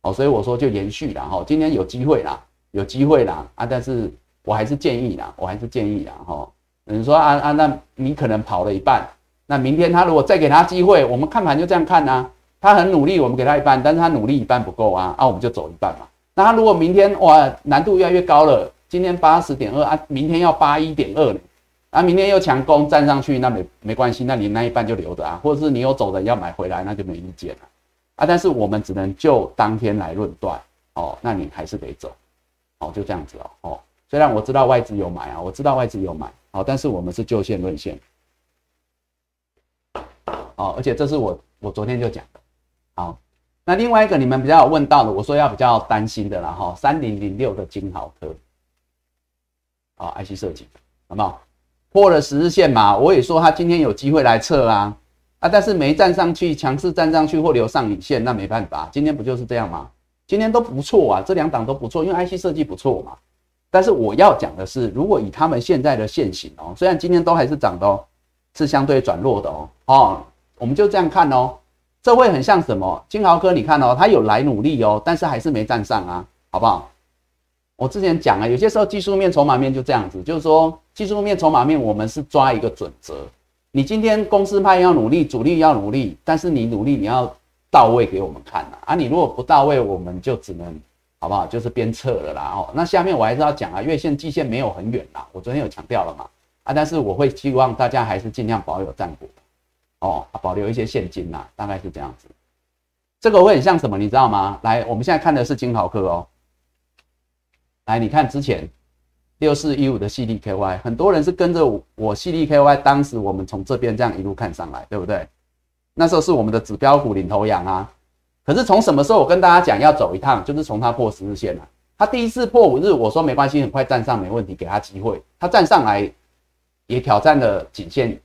[SPEAKER 1] 哦，所以我说就延续啦，哈，今天有机会啦，有机会啦啊，但是我还是建议啦，我还是建议啦，哈，你说啊啊，那你可能跑了一半，那明天他如果再给他机会，我们看盘就这样看呐，他很努力，我们给他一半，但是他努力一半不够啊，啊，我们就走一半嘛。那他如果明天哇难度越来越高了，今天八十点二啊，明天要八一点二呢，啊，明天又强攻站上去，那没没关系，那你那一半就留着啊，或者是你有走的要买回来，那就没意见了。啊。但是我们只能就当天来论断。哦，那你还是得走。哦，就这样子哦。哦。虽然我知道外资有买啊，我知道外资有买。哦，但是我们是就线论线。哦，而且这是我我昨天就讲的，好。那另外一个你们比较有问到的，我说要比较担心的啦哈，三零零六的金豪科，啊，IC 设计，好不好？破了十日线嘛，我也说他今天有机会来测啊，啊，但是没站上去，强势站上去或留上影线，那没办法，今天不就是这样吗？今天都不错啊，这两档都不错，因为 IC 设计不错嘛，但是我要讲的是，如果以他们现在的现形哦，虽然今天都还是涨的，是相对转弱的哦，哦，我们就这样看哦，这会很像什么？金豪科，你看哦，他有来努力哦，但是还是没站上啊，好不好？我之前讲啊，有些时候技术面、筹码面就这样子，就是说技术面、筹码面，我们是抓一个准则。你今天公司派要努力，主力要努力，但是你努力你要到位给我们看啊！啊，你如果不到位，我们就只能好不好？就是鞭策了啦。哦，那下面我还是要讲啊，月线、季线没有很远啦，我昨天有强调了嘛。啊，但是我会希望大家还是尽量保有战果，哦，保留一些现金呐，大概是这样子。这个会很像什么，你知道吗？来，我们现在看的是金豪科哦。来，你看之前。六四一五的 C D K Y，很多人是跟着我 C D K Y，当时我们从这边这样一路看上来，对不对？那时候是我们的指标股领头羊啊。可是从什么时候我跟大家讲要走一趟，就是从它破十日线了。它第一次破五日，我说没关系，很快站上没问题，给他机会。它站上来也挑战了颈线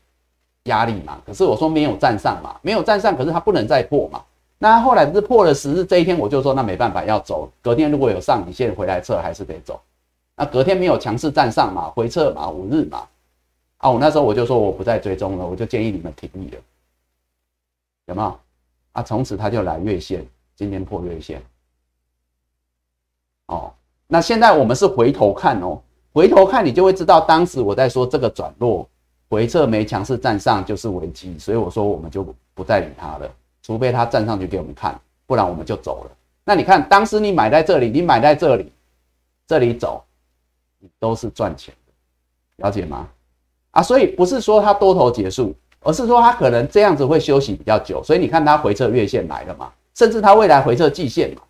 [SPEAKER 1] 压力嘛。可是我说没有站上嘛，没有站上，可是它不能再破嘛。那后来不是破了十日这一天，我就说那没办法要走。隔天如果有上影线回来测，还是得走。那隔天没有强势站上嘛，回撤嘛，五日嘛，啊，我那时候我就说我不再追踪了，我就建议你们停利了，有没有？啊，从此他就来月线，今天破月线，哦，那现在我们是回头看哦，回头看你就会知道，当时我在说这个转弱回撤没强势站上就是危机，所以我说我们就不再理他了，除非他站上去给我们看，不然我们就走了。那你看当时你买在这里，你买在这里，这里走。你都是赚钱的，了解吗？啊，所以不是说它多头结束，而是说它可能这样子会休息比较久。所以你看它回撤月线来了嘛，甚至它未来回撤季线嘛，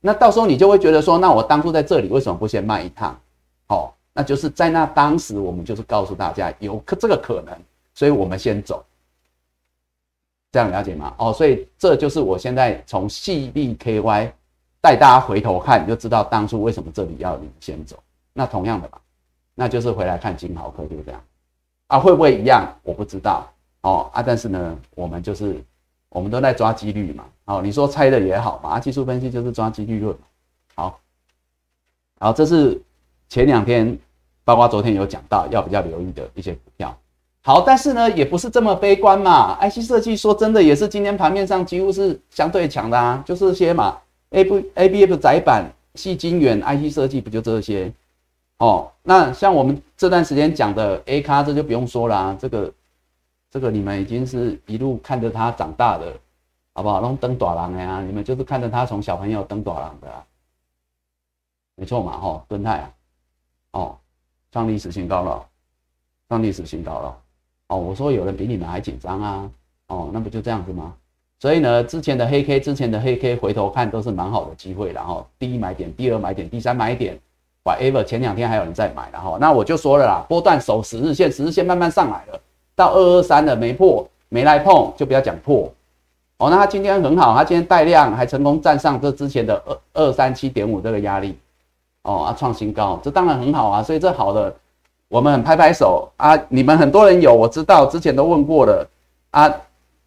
[SPEAKER 1] 那到时候你就会觉得说，那我当初在这里为什么不先卖一趟？哦，那就是在那当时我们就是告诉大家有可这个可能，所以我们先走，这样了解吗？哦，所以这就是我现在从细粒 KY 带大家回头看，你就知道当初为什么这里要领先走。那同样的吧，那就是回来看金豪科就这样啊，会不会一样？我不知道哦啊，但是呢，我们就是我们都在抓几率嘛。哦，你说猜的也好嘛，啊，技术分析就是抓几率论。好，好，这是前两天，包括昨天有讲到要比较留意的一些股票。好，但是呢，也不是这么悲观嘛。IC 设计说真的也是今天盘面上几乎是相对强的啊，就是些嘛，A B A B F 窄板、细晶圆、IC 设计不就这些？哦，那像我们这段时间讲的 A 咖，这就不用说了，这个这个你们已经是一路看着他长大的，好不好？弄登短廊的呀，你们就是看着他从小朋友登短廊的，没错嘛，吼，敦泰啊，哦，创历史新高了，创历史新高了，哦，我说有人比你们还紧张啊，哦，那不就这样子吗？所以呢，之前的黑 K，之前的黑 K，回头看都是蛮好的机会，然后第一买点，第二买点，第三买点。whatever，前两天还有人在买，然后那我就说了啦，波段守十日线，十日线慢慢上来了，到二二三了没破，没来碰，就不要讲破。哦，那他今天很好，他今天带量还成功站上这之前的二二三七点五这个压力，哦啊创新高，这当然很好啊，所以这好的，我们很拍拍手啊，你们很多人有，我知道之前都问过了啊，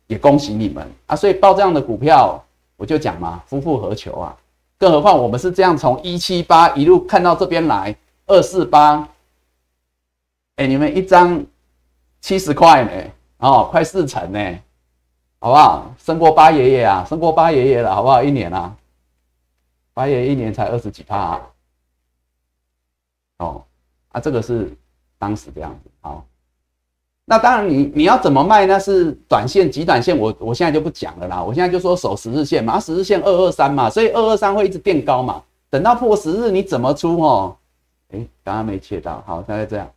[SPEAKER 1] 也恭喜你们啊，所以报这样的股票，我就讲嘛，夫复何求啊？更何况我们是这样从一七八一路看到这边来二四八，哎，你们一张七十块呢，哦，快四成呢，好不好？胜过八爷爷啊，胜过八爷爷了，好不好？一年啊，八爷一年才二十几趴，哦，啊，这个是当时这样子，好。那当然，你你要怎么卖？那是短线、极短线，我我现在就不讲了啦。我现在就说守十日线嘛，十日线二二三嘛，所以二二三会一直垫高嘛。等到破十日，你怎么出哦？哎，刚刚没切到，好，大概这样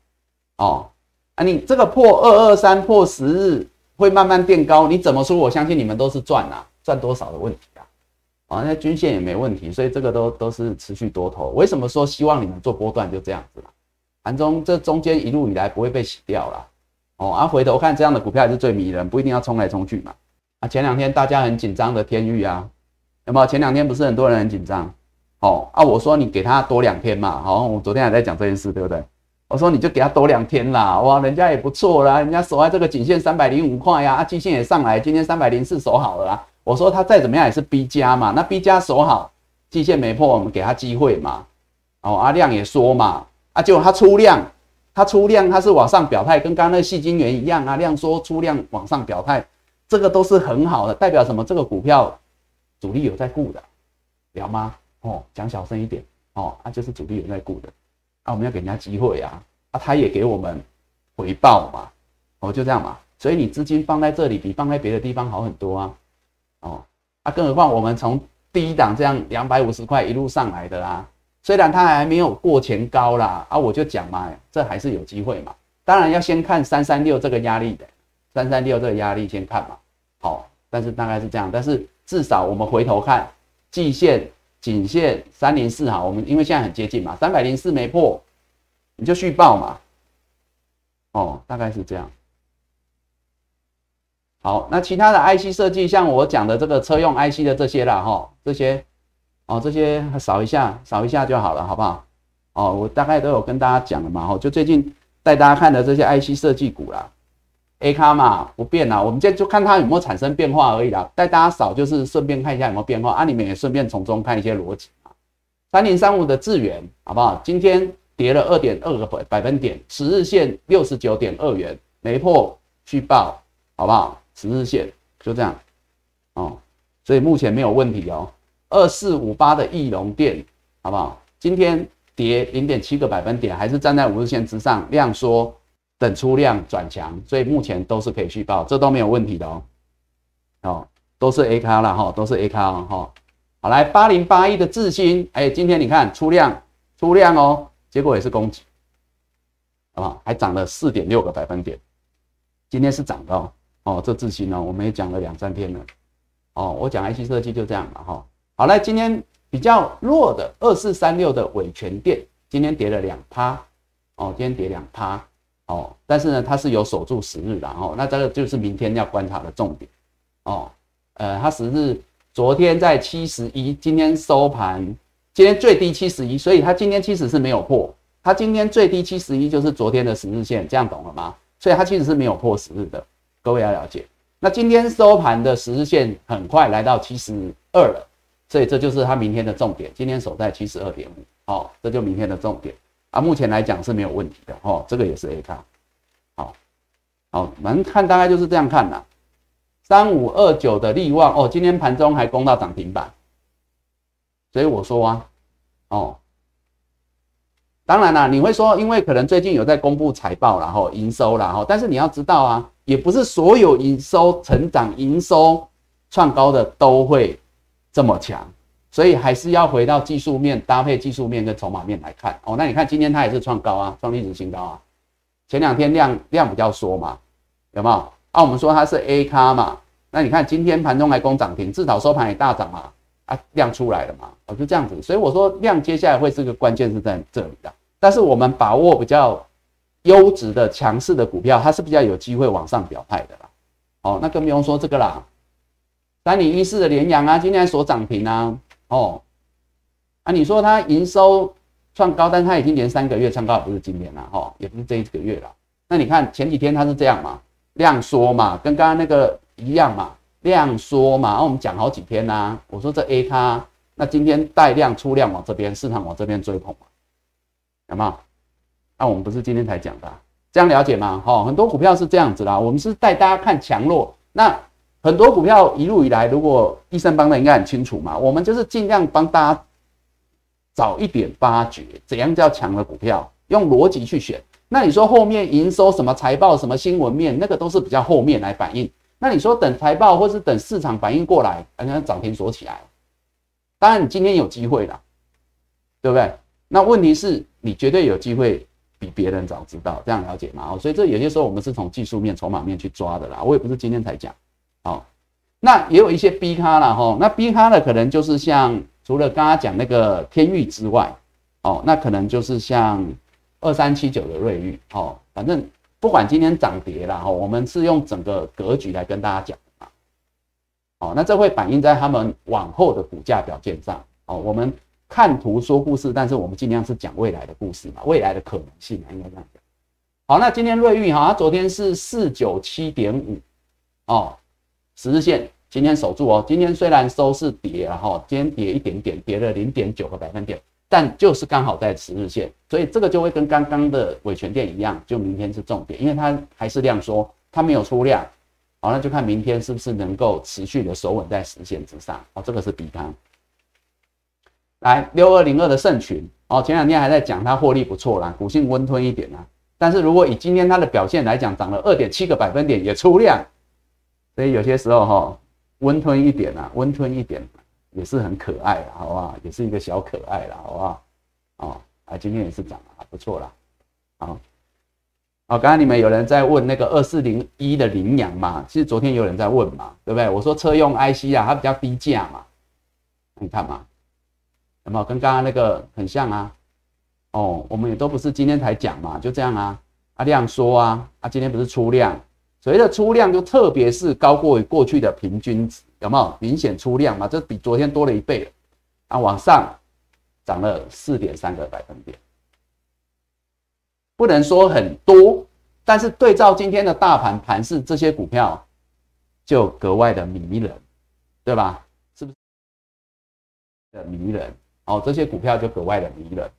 [SPEAKER 1] 哦。啊，你这个破二二三破十日会慢慢垫高，你怎么出？我相信你们都是赚啊，赚多少的问题啊。啊，那均线也没问题，所以这个都都是持续多头。为什么说希望你们做波段就这样子了？盘中这中间一路以来不会被洗掉了。哦，啊，回头看这样的股票也是最迷人，不一定要冲来冲去嘛。啊，前两天大家很紧张的天域啊，有没有？前两天不是很多人很紧张？哦，啊，我说你给他多两天嘛。好，我昨天还在讲这件事，对不对？我说你就给他多两天啦，哇，人家也不错啦，人家守在这个颈线三百零五块呀，啊，季线也上来，今天三百零四守好了啦。我说他再怎么样也是 B 加嘛，那 B 加守好，季线没破，我们给他机会嘛。哦，阿亮也说嘛，啊结果它出量，它出量它是往上表态，跟刚刚那细晶圆一样啊，亮说出量往上表态，这个都是很好的，代表什么？这个股票主力有在顾的，了吗？哦，讲小声一点。哦，啊就是主力有在顾的，啊我们要给人家机会啊，啊他也给我们回报嘛，哦就这样嘛，所以你资金放在这里比放在别的地方好很多啊，哦啊更何况我们从低档这样两百五十块一路上来的啦，虽然它还没有过前高啦，啊我就讲嘛，这还是有机会嘛，当然要先看三三六这个压力的，三三六这个压力先看嘛，好，但是大概是这样，但是至少我们回头看季线。颈线三零四哈，我们因为现在很接近嘛，三百零四没破，你就续报嘛。哦，大概是这样。好，那其他的 IC 设计，像我讲的这个车用 IC 的这些啦，哈，这些哦，这些扫一下，扫一下就好了，好不好？哦，我大概都有跟大家讲了嘛，哈，就最近带大家看的这些 IC 设计股啦。A 卡嘛不变啦，我们今天就看它有没有产生变化而已啦。带大家扫就是顺便看一下有没有变化啊，你们也顺便从中看一些逻辑啊。三零三五的智元好不好？今天跌了二点二个百百分点，十日线六十九点二元没破续报，好不好？十日线就这样哦，所以目前没有问题哦。二四五八的翼龙电好不好？今天跌零点七个百分点，还是站在五日线之上，量缩。等出量转强，所以目前都是可以续报，这都没有问题的哦。哦，都是 A 卡了哈，都是 A 卡哈。好，来八零八一的智新，哎，今天你看出量出量哦，结果也是攻击，好不好？还涨了四点六个百分点，今天是涨的哦。哦，这智新呢，我们也讲了两三天了。哦，我讲 IC 设计就这样了哈。好，来今天比较弱的二四三六的伟全电，今天跌了两趴，哦，今天跌两趴。哦，但是呢，它是有守住十日的哦，那这个就是明天要观察的重点哦。呃，它十日昨天在七十一，今天收盘，今天最低七十一，所以它今天其实是没有破，它今天最低七十一就是昨天的十日线，这样懂了吗？所以它其实是没有破十日的，各位要了解。那今天收盘的十日线很快来到七十二了，所以这就是它明天的重点，今天守在七十二点五，哦，这就明天的重点。啊，目前来讲是没有问题的哦，这个也是 A 卡，好，好，我们看大概就是这样看啦。三五二九的利旺哦，今天盘中还攻到涨停板，所以我说啊，哦，当然啦，你会说，因为可能最近有在公布财报然后营收然后，但是你要知道啊，也不是所有营收成长、营收创高的都会这么强。所以还是要回到技术面搭配技术面跟筹码面来看哦。那你看今天它也是创高啊，创历史新高啊。前两天量量比较缩嘛，有没有？啊，我们说它是 A 卡嘛，那你看今天盘中还攻涨停，至少收盘也大涨嘛，啊，量出来了嘛，哦，就这样子。所以我说量接下来会是个关键是在这里的。但是我们把握比较优质的强势的股票，它是比较有机会往上表态的啦。哦，那更不用说这个啦，三零一四的联阳啊，今天所涨停啊。哦，啊，你说它营收创高，但它已经连三个月创高，不是今年了，哈，也不是这一个月了。那你看前几天它是这样嘛，量缩嘛，跟刚刚那个一样嘛，量缩嘛。然后我们讲好几天呐，我说这 A 它，那今天带量出量往这边，市场往这边追捧嘛，有没有？那我们不是今天才讲的，这样了解吗？哈，很多股票是这样子啦，我们是带大家看强弱，那。很多股票一路以来，如果医生帮的应该很清楚嘛。我们就是尽量帮大家早一点发掘怎样叫强的股票，用逻辑去选。那你说后面营收什么财报什么新闻面，那个都是比较后面来反应。那你说等财报或是等市场反应过来，刚刚涨停锁起来，当然你今天有机会了，对不对？那问题是你绝对有机会比别人早知道，这样了解吗？哦，所以这有些时候我们是从技术面、筹码面去抓的啦。我也不是今天才讲。好，那也有一些 B 咖了哈。那 B 咖的可能就是像除了刚刚讲那个天域之外，哦，那可能就是像二三七九的瑞昱哦。反正不管今天涨跌了哈，我们是用整个格局来跟大家讲的嘛。哦，那这会反映在他们往后的股价表现上。哦，我们看图说故事，但是我们尽量是讲未来的故事嘛，未来的可能性嘛应该这样讲。好，那今天瑞昱哈，它昨天是四九七点五哦。十日线今天守住哦，今天虽然收是跌，然后今天跌一点点，跌了零点九个百分点，但就是刚好在十日线，所以这个就会跟刚刚的伟权店一样，就明天是重点，因为它还是量缩，它没有出量，好，那就看明天是不是能够持续的守稳在十线之上，哦，这个是比康。来六二零二的盛群，哦，前两天还在讲它获利不错啦，股性温吞一点啦，但是如果以今天它的表现来讲，涨了二点七个百分点，也出量，所以有些时候哈，温吞一点啦，温吞一点。也是很可爱的，好不好？也是一个小可爱啦，好不好？哦，啊，今天也是涨了，不错啦。好，哦，刚刚你们有人在问那个二四零一的羚羊嘛？其实昨天有人在问嘛，对不对？我说车用 IC 啊，它比较低价嘛，你看嘛，有没有跟刚刚那个很像啊？哦，我们也都不是今天才讲嘛，就这样啊。啊，量缩啊，啊，今天不是出量，所谓的出量就特别是高过于过去的平均值。有没有明显出量嘛？这比昨天多了一倍了啊！往上涨了四点三个百分点，不能说很多，但是对照今天的大盘盘势，这些股票就格外的迷人，对吧？是不是的迷人？哦，这些股票就格外的迷人。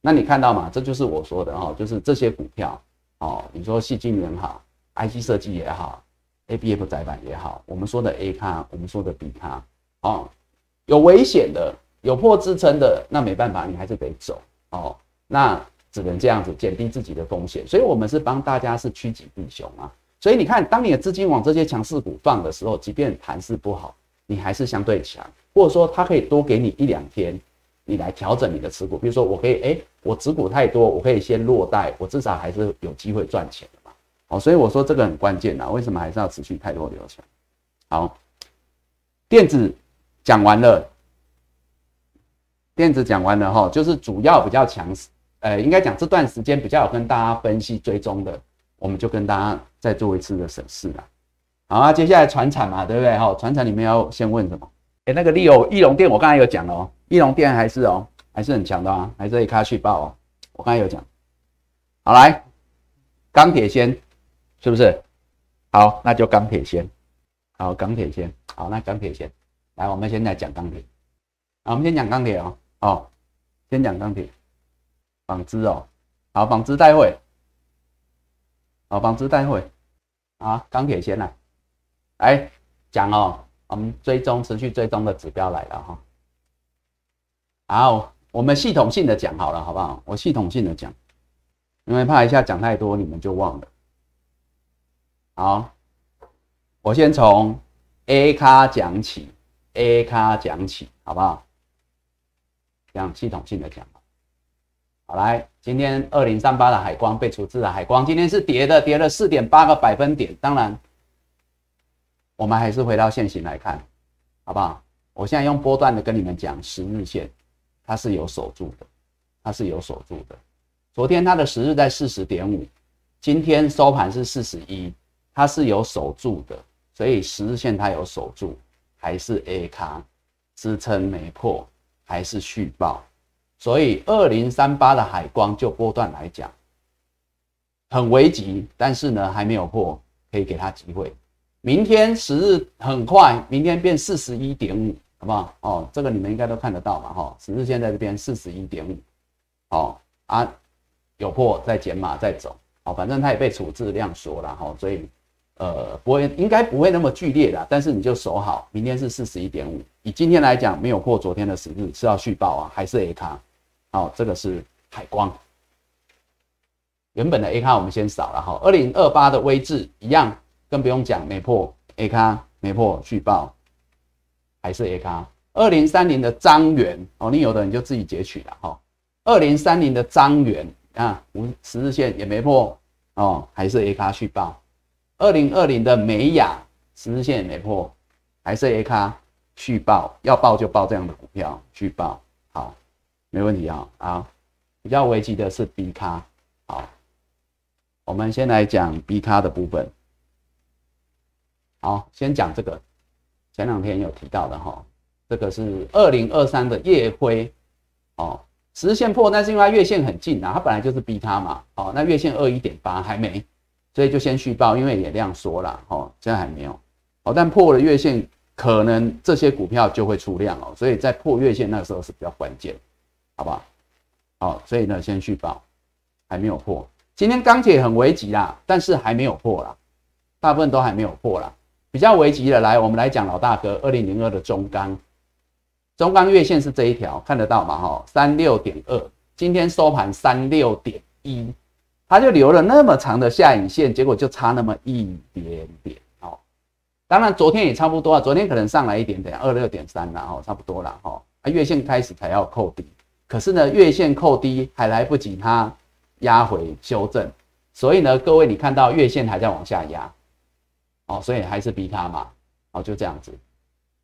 [SPEAKER 1] 那你看到吗？这就是我说的哦，就是这些股票哦，你说细晶也好，IC 设计也好。A B F 窄板也好，我们说的 A 卡，我们说的 B 卡，哦，有危险的，有破支撑的，那没办法，你还是得走哦。那只能这样子减低自己的风险。所以，我们是帮大家是趋吉避凶啊。所以你看，当你的资金往这些强势股放的时候，即便盘势不好，你还是相对强，或者说它可以多给你一两天，你来调整你的持股。比如说，我可以，哎，我持股太多，我可以先落袋，我至少还是有机会赚钱的嘛。哦，所以我说这个很关键啊，为什么还是要持续太多流程？好，电子讲完了，电子讲完了哈，就是主要比较强势，呃，应该讲这段时间比较有跟大家分析追踪的，我们就跟大家再做一次的审视了。好啊，接下来船产嘛，对不对？哈，船产里面要先问什么？那个利友翼龙店，我刚才有讲哦，翼龙店还是哦，还是很强的啊，还是以开续报哦，我刚才有讲。好来，钢铁先。是不是？好，那就钢铁先。好，钢铁先。好，那钢铁先。来，我们现在讲钢铁。好，我们先讲钢铁哦。哦，先讲钢铁。纺织哦。好，纺织待会。好，纺织待会。啊，钢铁先来。来讲哦，我们追踪持续追踪的指标来了哈。好，我们系统性的讲好了，好不好？我系统性的讲，因为怕一下讲太多你们就忘了。好，我先从 A 卡讲起，A 卡讲起，好不好？这样系统性的讲。好来，今天二零三八的海光被处置的海光，今天是跌的，跌了四点八个百分点。当然，我们还是回到现行来看，好不好？我现在用波段的跟你们讲十日线，它是有守住的，它是有守住的。昨天它的十日在四十点五，今天收盘是四十一。它是有守住的，所以十日线它有守住，还是 A 卡支撑没破，还是续报，所以二零三八的海光就波段来讲很危急，但是呢还没有破，可以给它机会。明天十日很快，明天变四十一点五，好不好？哦，这个你们应该都看得到嘛，哈，十日线在这边四十一点五，哦啊，有破再减码再走，哦，反正它也被处置量缩了，哈，所以。呃，不会，应该不会那么剧烈的，但是你就守好，明天是四十一点五，以今天来讲，没有破昨天的十日，是要续报啊，还是 A 卡？好，这个是海光，原本的 A 卡我们先扫了哈，二零二八的位置一样，更不用讲，没破 A 卡，没破续报，还是 A 卡。二零三零的张元哦，你有的你就自己截取了哈，二零三零的张元啊，五十日线也没破哦，还是 A 卡续报。二零二零的美雅十日线也没破，还是 A 卡续报，要报就报这样的股票续报，好，没问题啊。好，比较危急的是 B 卡，好，我们先来讲 B 卡的部分。好，先讲这个，前两天有提到的哈，这个是二零二三的夜辉，哦，十日线破，但是因为它月线很近啊，它本来就是逼它嘛，哦，那月线二一点八还没。所以就先续报，因为也量缩了，哦，现在还没有，哦，但破了月线，可能这些股票就会出量哦，所以在破月线那个时候是比较关键，好不好？好，所以呢，先续报，还没有破。今天钢铁很危急啦，但是还没有破啦，大部分都还没有破啦。比较危急的，来，我们来讲老大哥二零零二的中钢，中钢月线是这一条，看得到吗？哈，三六点二，今天收盘三六点一，它就留了那么长的下影线，结果就差那么一点点。当然，昨天也差不多啊。昨天可能上来一点点，二六点三，然后差不多了哈。啊，月线开始才要扣低，可是呢，月线扣低还来不及它压回修正，所以呢，各位你看到月线还在往下压，哦，所以还是逼它嘛，哦，就这样子，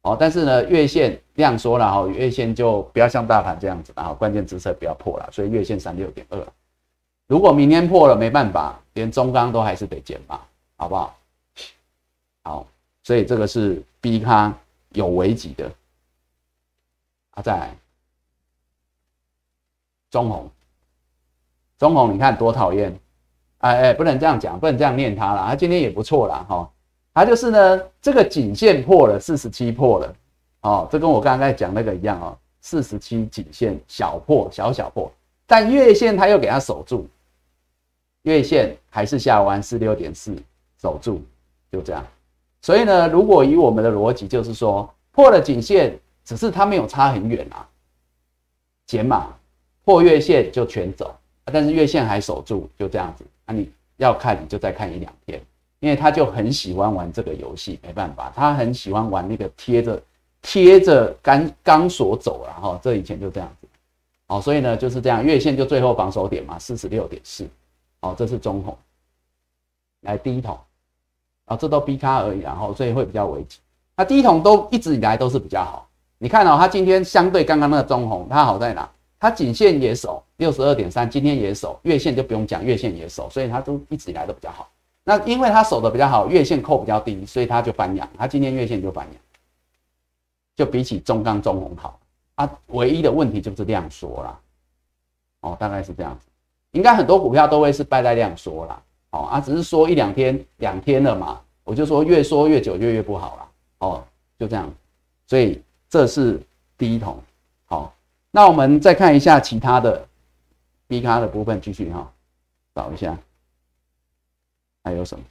[SPEAKER 1] 哦，但是呢，月线量缩了哈，月线就不要像大盘这样子，然后关键支撑不要破了，所以月线三六点二，如果明天破了没办法，连中钢都还是得减吧，好不好？好。所以这个是逼他有危机的啊！再来，中红，中红，你看多讨厌！哎哎，不能这样讲，不能这样念他了。他今天也不错啦，哈。他就是呢，这个颈线破了，四十七破了，哦，这跟我刚刚在讲那个一样哦，四十七颈线小破，小小破，但月线它又给它守住，月线还是下弯四六点四守住，就这样。所以呢，如果以我们的逻辑，就是说破了颈线，只是它没有差很远啊，减码破月线就全走，但是月线还守住，就这样子。那你要看，你就再看一两天，因为他就很喜欢玩这个游戏，没办法，他很喜欢玩那个贴着贴着钢钢索走啊，哈，这以前就这样子，哦，所以呢就是这样，月线就最后防守点嘛，四十六点四，哦，这是中红，来第一桶。啊，这都 B 卡而已，然后所以会比较危急。那第一桶都一直以来都是比较好。你看哦，它今天相对刚刚那个中红，它好在哪？它颈线也守六十二点三，今天也守，月线就不用讲，月线也守，所以它都一直以来都比较好。那因为它守的比较好，月线扣比较低，所以它就翻阳。它今天月线就翻阳，就比起中钢中红好啊。唯一的问题就是量缩啦。哦，大概是这样子。应该很多股票都会是败在量缩啦。哦啊，只是说一两天、两天了嘛，我就说越说越久，越越不好了。哦，就这样，所以这是第一桶。好，那我们再看一下其他的 B 卡的部分，继续哈，找一下还有什么？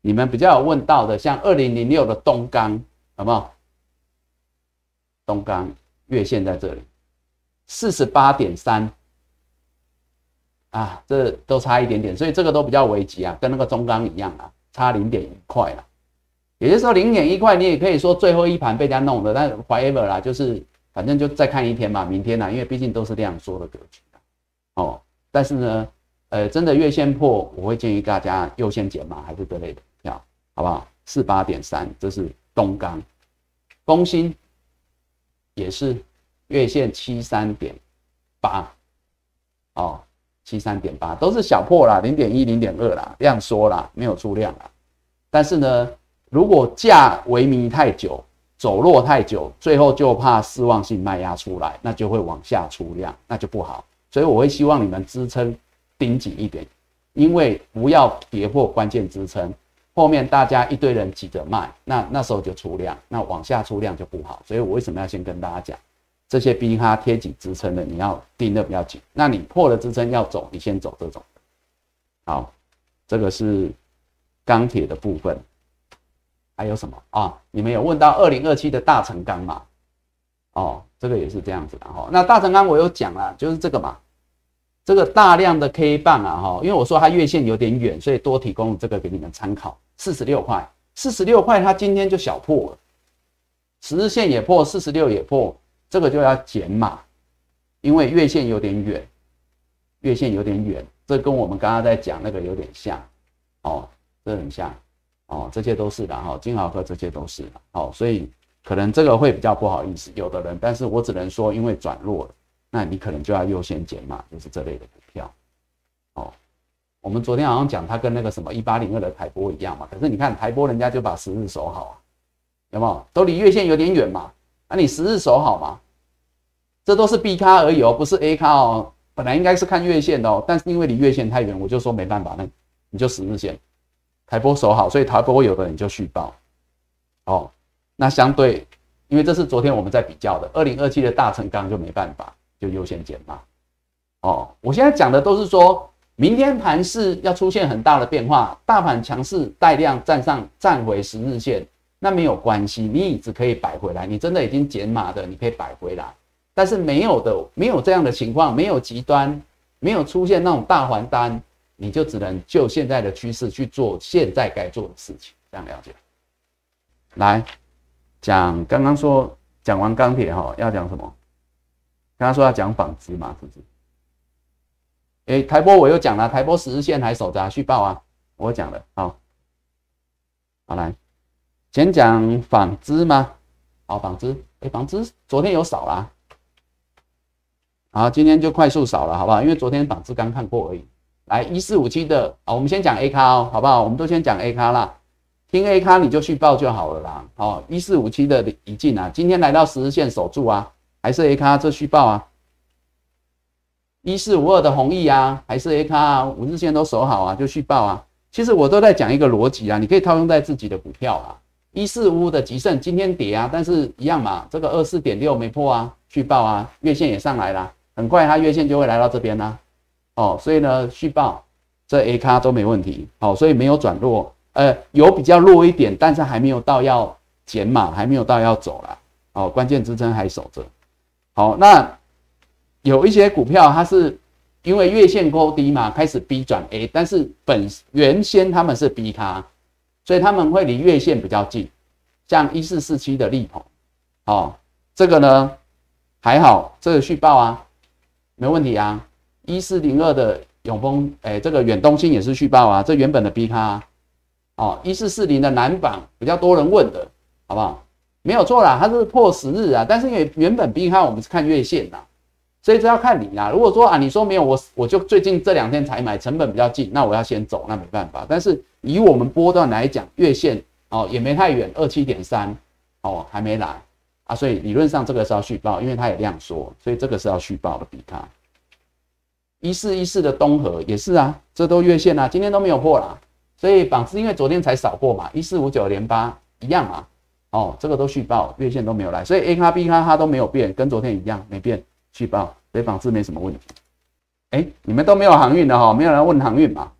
[SPEAKER 1] 你们比较有问到的，像二零零六的东钢，好不好？东钢月线在这里，四十八点三。啊，这都差一点点，所以这个都比较危急啊，跟那个中钢一样啊，差零点一块了。也就是说，零点一块，你也可以说最后一盘被人家弄的，但 whatever 啦，就是反正就再看一天嘛，明天啦，因为毕竟都是量缩的格局哦，但是呢，呃，真的月线破，我会建议大家优先减码，还是这类的票，好不好？四八点三，这是东钢，工薪也是月线七三点八，哦。七三点八都是小破啦，零点一、零点二啦，量缩啦，没有出量啦。但是呢，如果价萎靡太久，走弱太久，最后就怕失望性卖压出来，那就会往下出量，那就不好。所以我会希望你们支撑盯紧一点，因为不要跌破关键支撑，后面大家一堆人挤着卖，那那时候就出量，那往下出量就不好。所以我为什么要先跟大家讲？这些逼它贴紧支撑的，你要盯的比较紧。那你破了支撑要走，你先走这种。好，这个是钢铁的部分。还有什么啊？你们有问到二零二七的大成钢嘛？哦，这个也是这样子的哈。那大成钢我有讲了，就是这个嘛，这个大量的 K 棒啊哈，因为我说它月线有点远，所以多提供这个给你们参考。四十六块，四十六块，它今天就小破了，十日线也破，四十六也破。这个就要减码，因为月线有点远，月线有点远，这跟我们刚刚在讲那个有点像，哦，这很像，哦，这些都是的哈，金豪科这些都是的，哦，所以可能这个会比较不好意思，有的人，但是我只能说，因为转弱了，那你可能就要优先减码，就是这类的股票，哦，我们昨天好像讲它跟那个什么一八零二的台波一样嘛，可是你看台波人家就把十日守好啊，有没有？都离月线有点远嘛，那你十日守好嘛？这都是 B 卡而已哦，不是 A 卡哦。本来应该是看月线的哦，但是因为离月线太远，我就说没办法，那你就十日线台波守好，所以台波有的人就续报哦。那相对，因为这是昨天我们在比较的，二零二七的大成钢就没办法，就优先减码。哦，我现在讲的都是说明天盘势要出现很大的变化，大盘强势带量站上站回十日线，那没有关系，你椅子可以摆回来，你真的已经减码的，你可以摆回来。但是没有的，没有这样的情况，没有极端，没有出现那种大还单，你就只能就现在的趋势去做现在该做的事情，这样了解。来讲刚刚说讲完钢铁哈，要讲什么？刚刚说要讲纺织嘛，是不是？哎，台波我又讲了，台波十日线还守着续报啊，我讲了，好，好来，先讲纺织吗？好，纺织，哎，纺织昨天有少啦，好，今天就快速少了，好不好？因为昨天纺织刚看过而已。来，一四五七的，好，我们先讲 A 卡哦，好不好？我们都先讲 A 卡啦，听 A 卡你就续报就好了啦。好，一四五七的一进啊，今天来到十日线守住啊，还是 A 卡这续报啊？一四五二的红毅啊，还是 A 卡啊，五日线都守好啊，就续报啊。其实我都在讲一个逻辑啊，你可以套用在自己的股票啊。一四五五的吉盛今天跌啊，但是一样嘛，这个二四点六没破啊，续报啊，月线也上来了，很快它月线就会来到这边啦。哦，所以呢，续报这 A 卡都没问题。好，所以没有转弱，呃，有比较弱一点，但是还没有到要减码，还没有到要走了。哦，关键支撑还守着。好，那。有一些股票，它是因为月线高低嘛，开始 B 转 A，但是本原先他们是 B 卡，所以他们会离月线比较近，像一四四七的利鹏，哦，这个呢还好，这个续报啊，没问题啊。一四零二的永丰，哎，这个远东新也是续报啊，这原本的 B 卡，哦，一四四零的南榜比较多人问的，好不好？没有错啦，它是破十日啊，但是因为原本 B 卡我们是看月线呐。所以这要看你啦。如果说啊，你说没有我，我就最近这两天才买，成本比较近，那我要先走，那没办法。但是以我们波段来讲，月线哦也没太远，二七点三哦还没来啊，所以理论上这个是要续报，因为它也量缩，所以这个是要续报的。比它一四一四的东河也是啊，这都月线啊，今天都没有破啦。所以榜是因为昨天才扫过嘛，一四五九连八一样嘛，哦这个都续报，月线都没有来，所以 A 卡 B 卡它都没有变，跟昨天一样没变。续报，所以纺织没什么问题。哎，你们都没有航运的哈，没有人问航运嘛？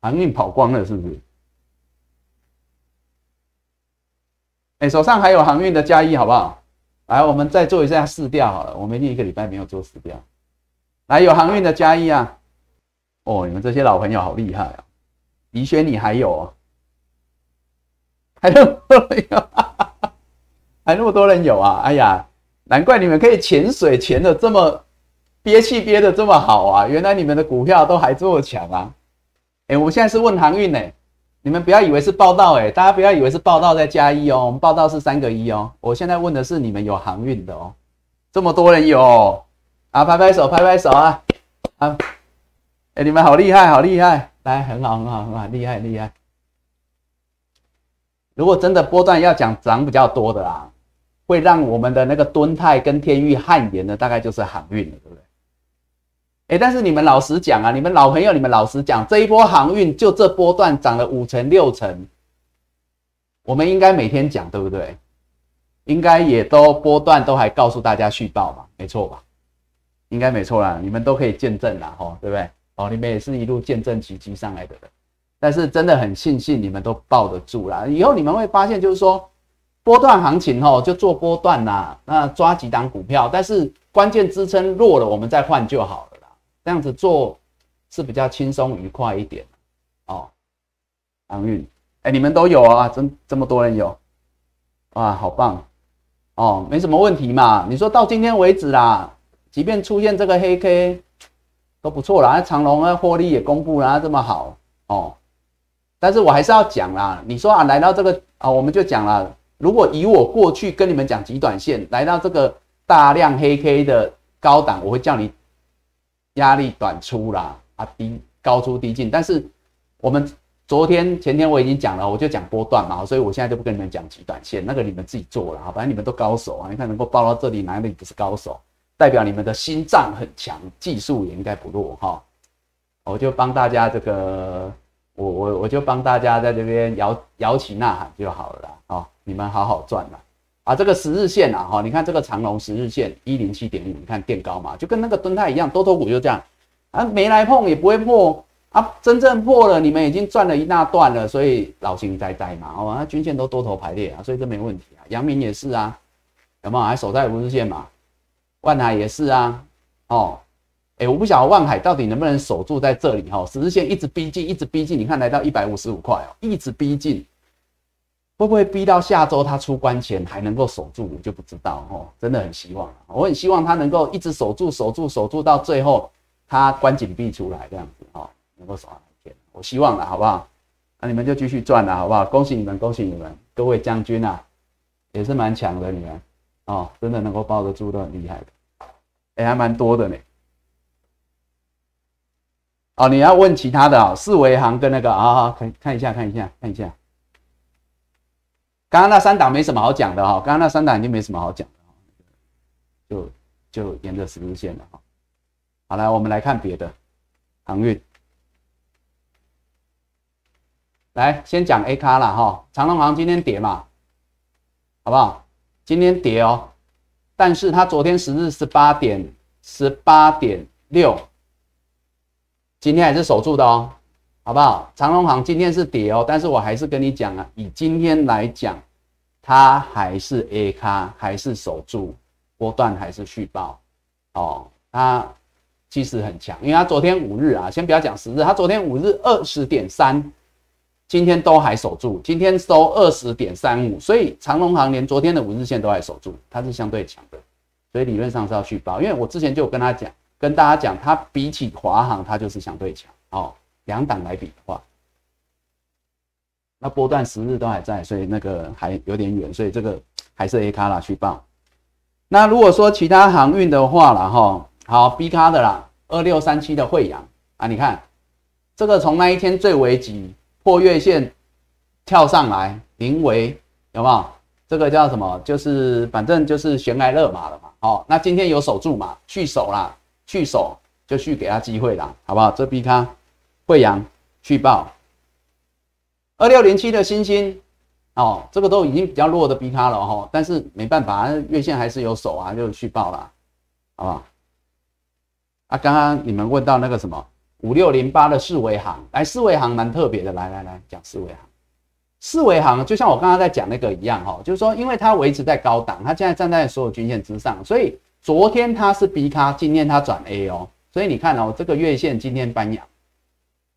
[SPEAKER 1] 航运跑光了是不是？哎，手上还有航运的加一好不好？来，我们再做一下试调好了。我们一个礼拜没有做试调。来，有航运的加一啊！哦，你们这些老朋友好厉害啊！宜轩，你还有啊？还有没有？还那么多人有啊！哎呀，难怪你们可以潜水潜的这么憋气憋的这么好啊！原来你们的股票都还这么强啊！哎，我现在是问航运呢，你们不要以为是报道哎，大家不要以为是报道在加一哦，我们报道是三个一哦。我现在问的是你们有航运的哦，这么多人有啊，拍拍手，拍拍手啊！啊，哎，你们好厉害，好厉害，来，很好，很好，很好，厉害，厉害。如果真的波段要讲涨比较多的啊。会让我们的那个敦泰跟天域汗颜的，大概就是航运了，对不对？哎，但是你们老实讲啊，你们老朋友，你们老实讲，这一波航运就这波段涨了五成六成，我们应该每天讲，对不对？应该也都波段都还告诉大家续报嘛，没错吧？应该没错啦，你们都可以见证啦，吼，对不对？哦，你们也是一路见证奇迹上来的，但是真的很庆幸你们都抱得住啦。以后你们会发现，就是说。波段行情哦，就做波段呐，那抓几档股票，但是关键支撑弱了，我们再换就好了啦。这样子做是比较轻松愉快一点哦。航运，哎，你们都有啊，真这么多人有，哇，好棒哦，没什么问题嘛。你说到今天为止啦，即便出现这个黑 K 都不错啦，长隆啊获利也公布了这么好哦，但是我还是要讲啦。你说啊，来到这个啊，我们就讲了。如果以我过去跟你们讲极短线来到这个大量黑 K 的高档，我会叫你压力短出啦，啊低高出低进。但是我们昨天前天我已经讲了，我就讲波段嘛，所以我现在就不跟你们讲极短线，那个你们自己做了啊，反正你们都高手啊，你看能够报到这里，哪里不是高手？代表你们的心脏很强，技术也应该不弱哈。我就帮大家这个，我我我就帮大家在这边摇摇旗呐喊就好了啦，啊。你们好好赚了，啊，这个十日线啊，哈，你看这个长龙十日线一零七点五，你看垫高嘛，就跟那个敦泰一样，多头股就这样啊，没来碰也不会破啊，真正破了，你们已经赚了一大段了，所以老型在在嘛，哦，那均线都多头排列啊，所以这没问题啊。阳明也是啊，有没有还守在五日线嘛？万海也是啊，哦。哎，我不晓得万海到底能不能守住在这里哈？十日线一直逼近，一直逼近，你看来到一百五十五块哦，一直逼近，会不会逼到下周它出关前还能够守住？我就不知道哦，真的很希望，我很希望它能够一直守住、守住、守住到最后它关紧闭出来这样子哈，能够守到一天，我希望了，好不好？那你们就继续赚了，好不好？恭喜你们，恭喜你们，各位将军啊，也是蛮强的你们哦，真的能够抱得住都很厉害的，哎，还蛮多的呢。哦，你要问其他的啊，四维行跟那个啊，看看一下，看一下，看一下。刚刚那三档没什么好讲的哈，刚刚那三档已经没什么好讲的就就沿着十字线了哈。好来，我们来看别的航运。来，先讲 A 卡了哈，长隆航今天跌嘛，好不好？今天跌哦，但是它昨天十日十八点十八点六。今天还是守住的哦，好不好？长隆行今天是跌哦，但是我还是跟你讲啊，以今天来讲，它还是 A 卡，还是守住波段，还是续报哦。它其实很强，因为它昨天五日啊，先不要讲十日，它昨天五日二十点三，今天都还守住，今天收二十点三五，所以长隆行连昨天的五日线都还守住，它是相对强的，所以理论上是要续报，因为我之前就有跟他讲。跟大家讲，它比起华航，它就是相对强哦。两档来比的话，那波段十日都还在，所以那个还有点远，所以这个还是 A 卡啦去报。那如果说其他航运的话了哈，好 B 卡的啦，二六三七的惠阳啊，你看这个从那一天最危急破月线跳上来，临危有没有？这个叫什么？就是反正就是悬崖勒马了嘛。哦，那今天有守住嘛？去守啦。去守就去给他机会啦，好不好？这 B 咖惠阳去报二六零七的星星哦，这个都已经比较弱的 B 咖了哈，但是没办法，月线还是有守啊，就去报了，好不好？啊，刚刚你们问到那个什么五六零八的四维行，来四维行蛮特别的，来来来讲四维行，四维行就像我刚刚在讲那个一样哈，就是说因为它维持在高档，它现在站在所有均线之上，所以。昨天它是 B 卡，今天它转 A 哦，所以你看哦，这个月线今天翻阳，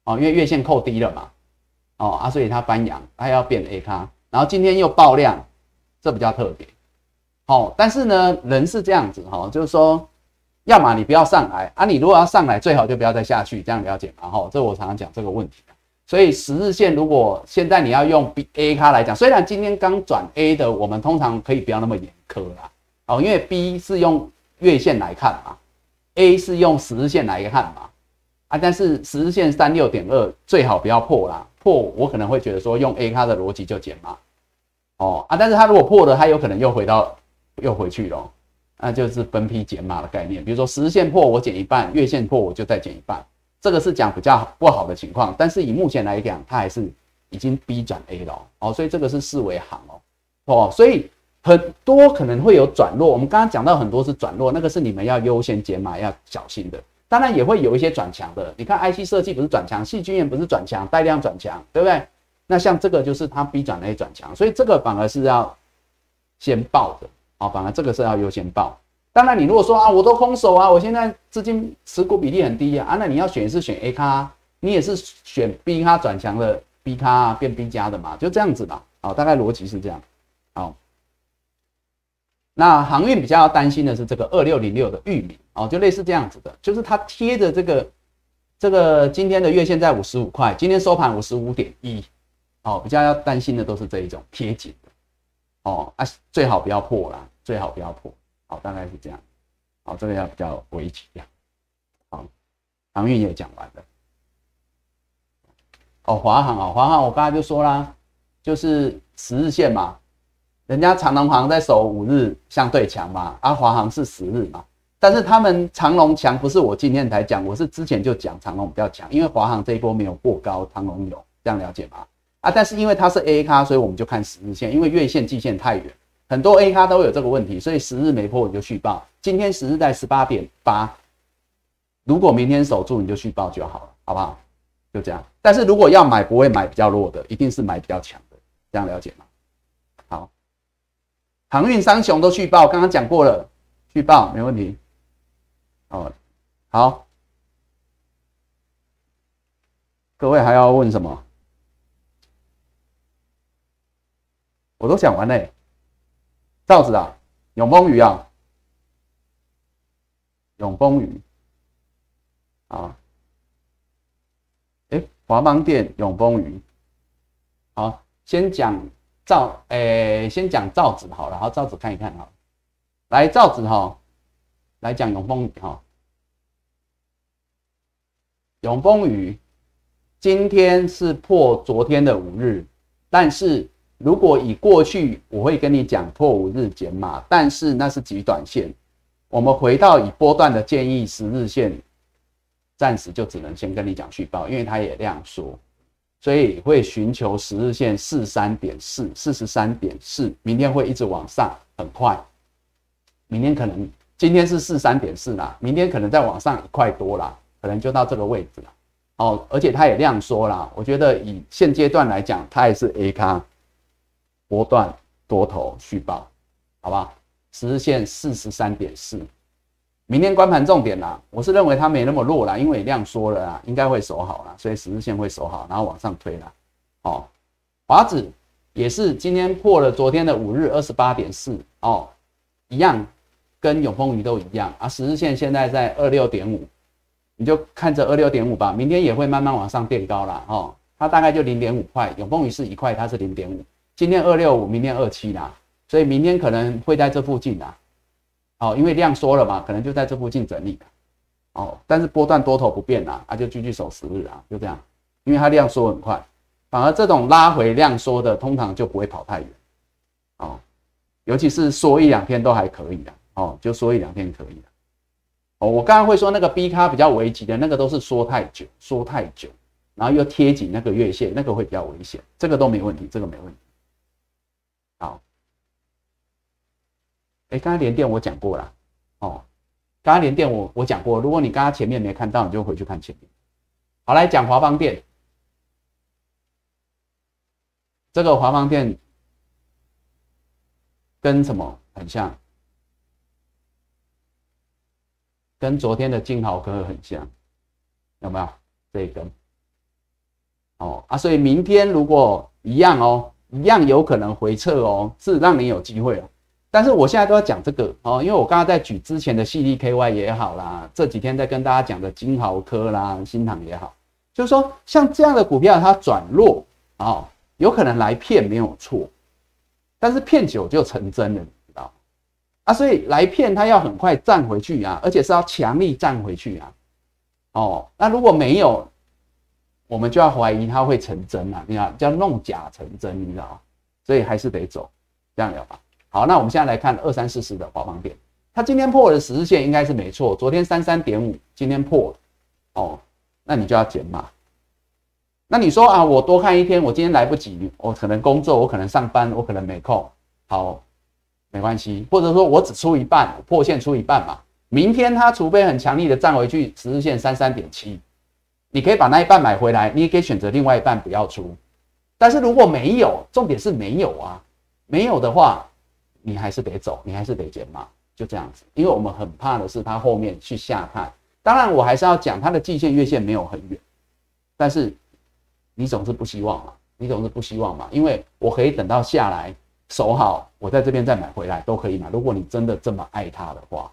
[SPEAKER 1] 哦，因为月线扣低了嘛，哦啊，所以它翻阳，它要变 A 卡，然后今天又爆量，这比较特别，好，但是呢，人是这样子哈，就是说，要么你不要上来啊，你如果要上来，最好就不要再下去，这样了解嘛，哈，这我常常讲这个问题，所以十日线如果现在你要用 B A 卡来讲，虽然今天刚转 A 的，我们通常可以不要那么严苛啦，哦，因为 B 是用月线来看嘛，A 是用十日线来看嘛，啊，但是十日线三六点二最好不要破啦，破我可能会觉得说用 A 它的逻辑就减码，哦啊，但是它如果破了，它有可能又回到又回去了，那就是分批减码的概念。比如说十日线破我减一半，月线破我就再减一半，这个是讲比较不好的情况，但是以目前来讲，它还是已经 B 转 A 了哦，所以这个是视为行哦，哦，所以。很多可能会有转弱，我们刚刚讲到很多是转弱，那个是你们要优先解码要小心的。当然也会有一些转强的，你看 IC 设计不是转强，细菌也不是转强，带量转强，对不对？那像这个就是它 B 转 A 转强，所以这个反而是要先报的啊，反而这个是要优先报。当然你如果说啊，我都空手啊，我现在资金持股比例很低啊，啊，那你要选是选 A 卡，你也是选 B 卡转强的 B 卡变 B 加的嘛，就这样子嘛，啊，大概逻辑是这样，那航运比较要担心的是这个二六零六的玉米哦，就类似这样子的，就是它贴着这个这个今天的月线在五十五块，今天收盘五十五点一，哦，比较要担心的都是这一种贴紧的哦啊，最好不要破啦，最好不要破，好，大概是这样，好，这个要比较危急呀，好，航运也讲完了，哦，华航啊，华航我刚才就说啦，就是十日线嘛。人家长隆行在守五日相对强嘛，啊，华航是十日嘛，但是他们长隆强不是我今天才讲，我是之前就讲长隆比较强，因为华航这一波没有过高，长隆有，这样了解吗？啊，但是因为它是 A 咖，所以我们就看十日线，因为月线、季线太远，很多 A 咖都有这个问题，所以十日没破你就续报。今天十日在十八点八，如果明天守住你就续报就好了，好不好？就这样。但是如果要买，不会买比较弱的，一定是买比较强的，这样了解吗？航运三雄都续报，刚刚讲过了，续报没问题。哦，好，各位还要问什么？我都讲完嘞。赵子啊，永丰鱼啊，永丰鱼啊，哎，华邦店永丰鱼，好，先讲赵，哎，先讲赵子好了，好，赵子看一看哈，来赵子哈，来讲永丰鱼哈，永丰鱼今天是破昨天的五日，但是。如果以过去，我会跟你讲破五日减码，但是那是极短线。我们回到以波段的建议，十日线暂时就只能先跟你讲续报，因为它也量缩，所以会寻求十日线四三点四、四十三点四，明天会一直往上，很快。明天可能今天是四三点四啦，明天可能再往上一块多啦，可能就到这个位置了。哦，而且它也量缩啦，我觉得以现阶段来讲，它也是 A 咖。波段多头续报，好吧？十日线四十三点四，明天关盘重点啦。我是认为它没那么弱啦，因为量缩了啦，应该会守好啦，所以十日线会守好，然后往上推啦。哦，华指也是今天破了昨天的五日二十八点四哦，一样跟永丰鱼都一样啊。十日线现在在二六点五，你就看着二六点五吧，明天也会慢慢往上垫高啦。哦。它大概就零点五块，永丰鱼是一块，它是零点五。今天二六五，明天二七啦，所以明天可能会在这附近啦。哦，因为量缩了嘛，可能就在这附近整理哦，但是波段多头不变啦，啊，就继续守十日啊，就这样。因为它量缩很快，反而这种拉回量缩的，通常就不会跑太远。哦，尤其是缩一两天都还可以的。哦，就缩一两天可以的。哦，我刚刚会说那个 B 咖比较危急的那个都是缩太久，缩太久，然后又贴紧那个月线，那个会比较危险。这个都没问题，这个没问题。好，哎，刚才连电我讲过了，哦，刚刚连电我我讲过，如果你刚刚前面没看到，你就回去看前面。好，来讲华邦电，这个华邦电跟什么很像？跟昨天的金豪科很像，有没有这一根？哦啊，所以明天如果一样哦。一样有可能回撤哦，是让你有机会哦。但是我现在都要讲这个哦，因为我刚刚在举之前的 C D K Y 也好啦，这几天在跟大家讲的金豪科啦、新塘也好，就是说像这样的股票它转弱哦，有可能来骗没有错，但是骗久就成真了，你知道啊？所以来骗它要很快站回去啊，而且是要强力站回去啊。哦，那如果没有？我们就要怀疑它会成真啊！你看，叫弄假成真，你知道？所以还是得走，这样了吧？好，那我们现在来看二三四四的华邦电，它今天破了十日线应该是没错，昨天三三点五，今天破了，哦，那你就要减码。那你说啊，我多看一天，我今天来不及，我可能工作，我可能上班，我可能没空，好，没关系，或者说我只出一半，破线出一半嘛，明天它除非很强力的站回去十日线三三点七。你可以把那一半买回来，你也可以选择另外一半不要出。但是如果没有，重点是没有啊，没有的话，你还是得走，你还是得减码，就这样子。因为我们很怕的是它后面去下探。当然，我还是要讲它的季线、月线没有很远，但是你总是不希望嘛，你总是不希望嘛，因为我可以等到下来守好，我在这边再买回来都可以嘛。如果你真的这么爱它的话，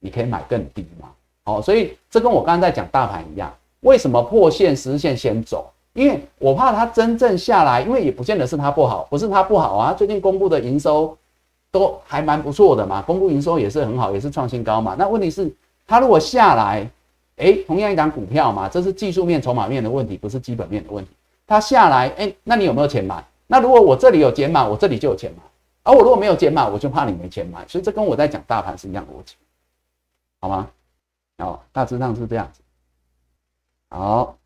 [SPEAKER 1] 你可以买更低嘛。好，所以这跟我刚刚在讲大盘一样。为什么破线实线先走？因为我怕它真正下来，因为也不见得是它不好，不是它不好啊。最近公布的营收都还蛮不错的嘛，公布营收也是很好，也是创新高嘛。那问题是它如果下来，哎，同样一档股票嘛，这是技术面、筹码面的问题，不是基本面的问题。它下来，哎，那你有没有钱买？那如果我这里有减码，我这里就有钱买。而我如果没有减码，我就怕你没钱买。所以这跟我在讲大盘是一样逻辑，好吗？哦，大致上是这样子。好，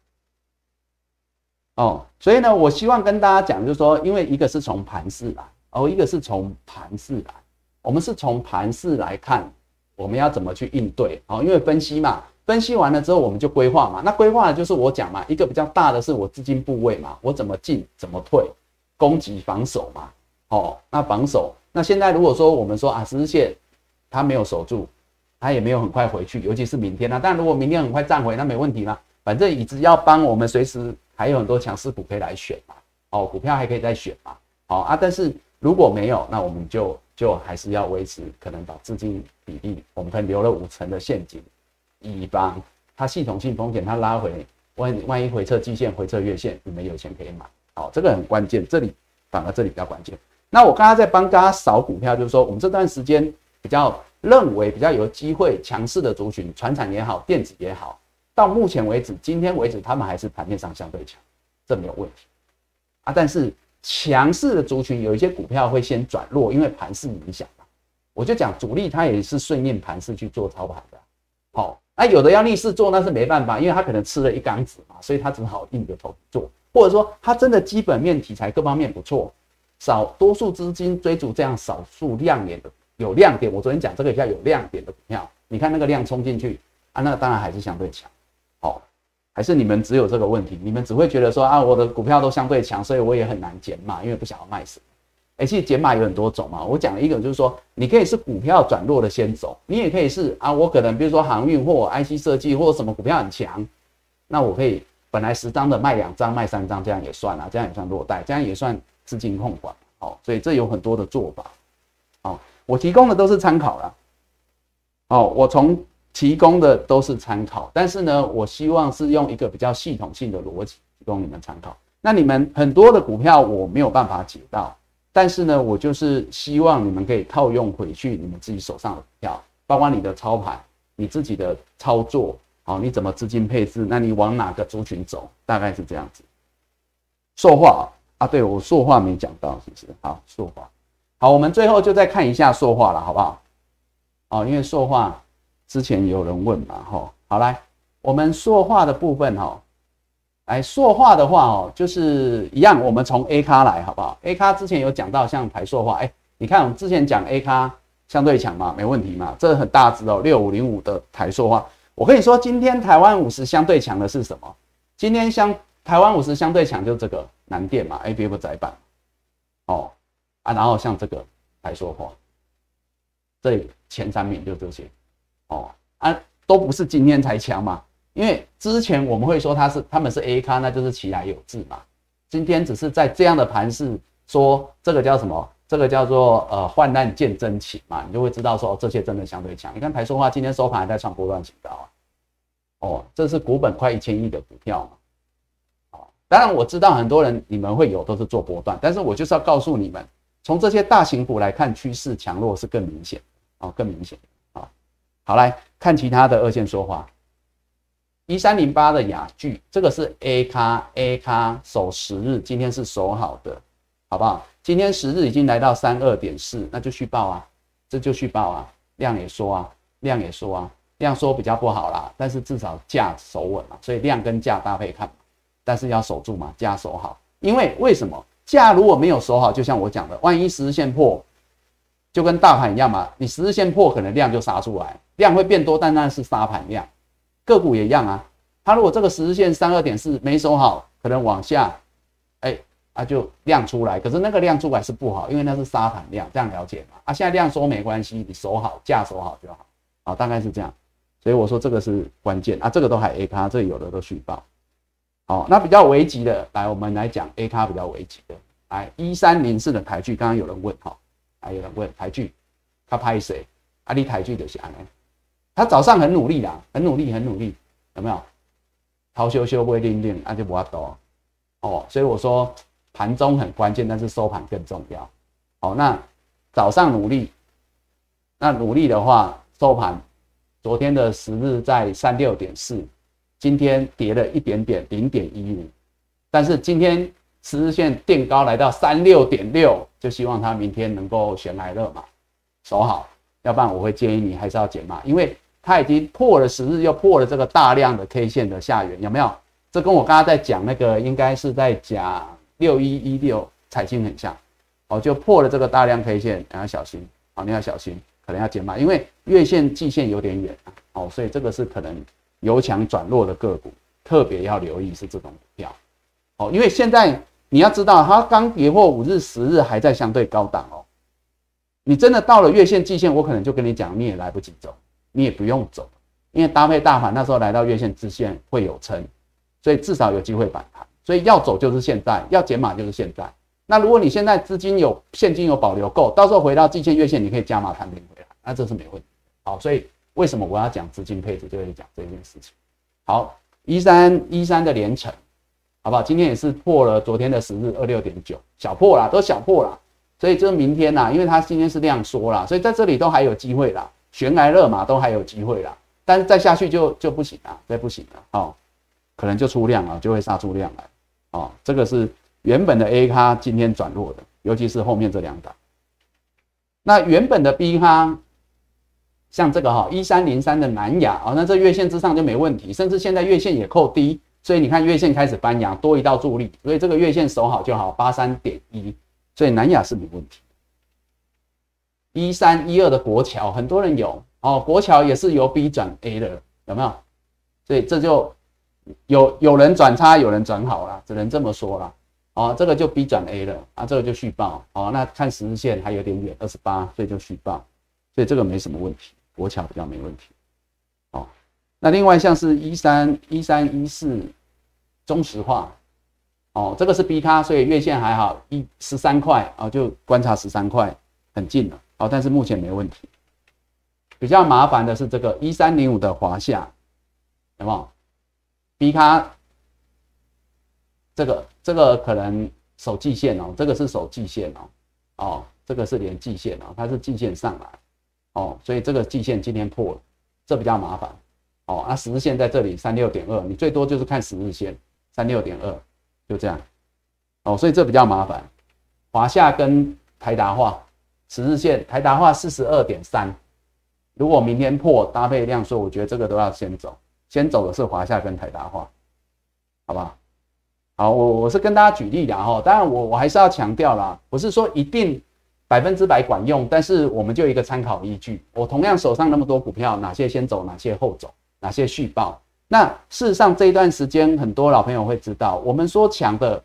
[SPEAKER 1] 哦，所以呢，我希望跟大家讲，就是说，因为一个是从盘势来，哦，一个是从盘势来，我们是从盘势来看，我们要怎么去应对哦，因为分析嘛，分析完了之后我们就规划嘛，那规划就是我讲嘛，一个比较大的是我资金部位嘛，我怎么进怎么退，攻击防守嘛，哦，那防守，那现在如果说我们说啊十日线它没有守住，它也没有很快回去，尤其是明天啊，但如果明天很快站回，那没问题嘛，反正椅子要帮我们随时还有很多强势股可以来选嘛，哦，股票还可以再选嘛，好啊，但是。如果没有，那我们就就还是要维持，可能把资金比例，我们可能留了五成的现金，以防它系统性风险，它拉回，万万一回撤季线、回撤月线，你们有钱可以买。好，这个很关键，这里反而这里比较关键。那我刚刚在帮大家扫股票，就是说我们这段时间比较认为比较有机会强势的族群，船产也好，电子也好，到目前为止，今天为止，他们还是盘面上相对强，这没有问题啊，但是。强势的族群有一些股票会先转弱，因为盘势影响嘛。我就讲主力它也是顺应盘势去做操盘的。好，那有的要逆势做那是没办法，因为他可能吃了一缸子嘛，所以他只好硬着头皮做。或者说他真的基本面题材各方面不错，少多数资金追逐这样少数亮眼的有亮点。我昨天讲这个叫有亮点的股票，你看那个量冲进去啊，那当然还是相对强。好。还是你们只有这个问题？你们只会觉得说啊，我的股票都相对强，所以我也很难减码，因为不想要卖死。哎，其实减码有很多种嘛。我讲了一个，就是说你可以是股票转弱的先走，你也可以是啊，我可能比如说航运或 IC 设计或什么股票很强，那我可以本来十张的卖两张、卖三张，这样也算啊，这样也算落袋，这样也算资金控管。好，所以这有很多的做法。好，我提供的都是参考了。哦，我从。提供的都是参考，但是呢，我希望是用一个比较系统性的逻辑提供你们参考。那你们很多的股票我没有办法解到，但是呢，我就是希望你们可以套用回去你们自己手上的股票，包括你的操盘、你自己的操作，好，你怎么资金配置？那你往哪个族群走？大概是这样子。塑化啊，对我塑化没讲到，是不是？好，塑化。好，我们最后就再看一下塑化了，好不好？哦，因为塑化。之前有人问嘛，吼，好来，我们塑化的部分，哈，来塑化的话，哦，就是一样，我们从 A 咖来，好不好？A 咖之前有讲到像台塑化，哎，你看我们之前讲 A 咖相对强嘛，没问题嘛，这很大只哦，六五零五的台塑化，我跟你说，今天台湾五十相对强的是什么？今天相台湾五十相对强就这个南电嘛，A B F 窄板，哦，啊，然后像这个台塑化，这前三名就这些。哦啊，都不是今天才强嘛，因为之前我们会说它是他们是 A 咖，那就是其来有志嘛。今天只是在这样的盘势，说这个叫什么？这个叫做呃患难见真情嘛，你就会知道说这些真的相对强。你看台塑化今天收盘还在创波段新高啊，哦，这是股本快一千亿的股票嘛。哦，当然我知道很多人你们会有都是做波段，但是我就是要告诉你们，从这些大型股来看，趋势强弱是更明显哦，更明显。好，来看其他的二线说话。一三零八的雅聚，这个是 A 咖 A 咖守十日，今天是守好的，好不好？今天十日已经来到三二点四，那就续报啊，这就续报啊，量也说啊，量也说啊，量说比较不好啦，但是至少价守稳嘛，所以量跟价搭配看，但是要守住嘛，价守好，因为为什么价如果没有守好，就像我讲的，万一十日线破。就跟大盘一样嘛，你十日线破，可能量就杀出来，量会变多，但那是沙盘量。个股也一样啊，它如果这个十日线三二点四没守好，可能往下，哎，啊就量出来，可是那个量出来是不好，因为那是沙盘量，这样了解吗？啊，现在量缩没关系，你守好价守好就好，啊，大概是这样。所以我说这个是关键啊，这个都还 A 卡，这有的都续报。好，那比较危急的，来我们来讲 A 卡比较危急的，来一三零四的台剧，刚刚有人问哈。还有人问台剧，他拍谁？阿里台剧的安呢？他早上很努力啦，很努力，很努力，有没有？逃修修不会练练，那就不要多哦。所以我说盘中很关键，但是收盘更重要。好，那早上努力，那努力的话，收盘昨天的十日在三六点四，今天跌了一点点，零点一五，但是今天。十日线垫高来到三六点六，就希望它明天能够悬来热嘛，守好，要不然我会建议你还是要减码，因为它已经破了十日，又破了这个大量的 K 线的下缘，有没有？这跟我刚刚在讲那个，应该是在讲六一一六彩金很像，哦，就破了这个大量 K 线，你要小心，好，你要小心，可能要减码，因为月线、季线有点远啊，哦，所以这个是可能由强转弱的个股，特别要留意是这种股票，哦，因为现在你要知道，它刚跌破五日、十日还在相对高档哦，你真的到了月线、季线，我可能就跟你讲，你也来不及走，你也不用走，因为搭配大盘那时候来到月线、支线会有撑，所以至少有机会反弹，所以要走就是现在，要减码就是现在。那如果你现在资金有现金有保留够，到时候回到季线月线，你可以加码摊平回来，那这是没问题。好，所以为什么我要讲资金配置，就是讲这件事情。好，一三一三的连成，好不好？今天也是破了昨天的十日二六点九，小破啦，都小破啦。所以就是明天啦，因为它今天是量缩啦，所以在这里都还有机会啦，悬崖勒马都还有机会啦。但是再下去就就不行了，再不行了，哦，可能就出量了，就会杀出量来，哦，这个是。原本的 A 咖今天转弱的，尤其是后面这两档。那原本的 B 咖，像这个哈一三零三的南亚啊，那这月线之上就没问题，甚至现在月线也扣低，所以你看月线开始翻阳，多一道助力，所以这个月线守好就好，八三点一，所以南亚是没问题。一三一二的国桥，很多人有哦，国桥也是由 B 转 A 的，有没有？所以这就有有人转差，有人转好了，只能这么说了。哦，这个就 B 转 A 了啊，这个就续报哦。那看十日线还有点远，二十八，所以就续报，所以这个没什么问题，国桥比较没问题。哦，那另外像是一三一三一四中石化，哦，这个是 B 咖，所以月线还好，一十三块啊，就观察十三块，很近了。哦，但是目前没问题。比较麻烦的是这个一三零五的华夏，有没有？B 咖。这个这个可能守季线哦，这个是守季线哦，哦，这个是连季线哦，它是季线上来哦，所以这个季线今天破了，这比较麻烦哦。那十日线在这里三六点二，你最多就是看十日线三六点二，就这样哦，所以这比较麻烦。华夏跟台达化十日线，台达化四十二点三，如果明天破搭配量缩，我觉得这个都要先走，先走的是华夏跟台达化，好不好？好，我我是跟大家举例的哈，当然我我还是要强调啦，不是说一定百分之百管用，但是我们就一个参考依据。我同样手上那么多股票，哪些先走，哪些后走，哪些续报。那事实上这一段时间，很多老朋友会知道，我们说强的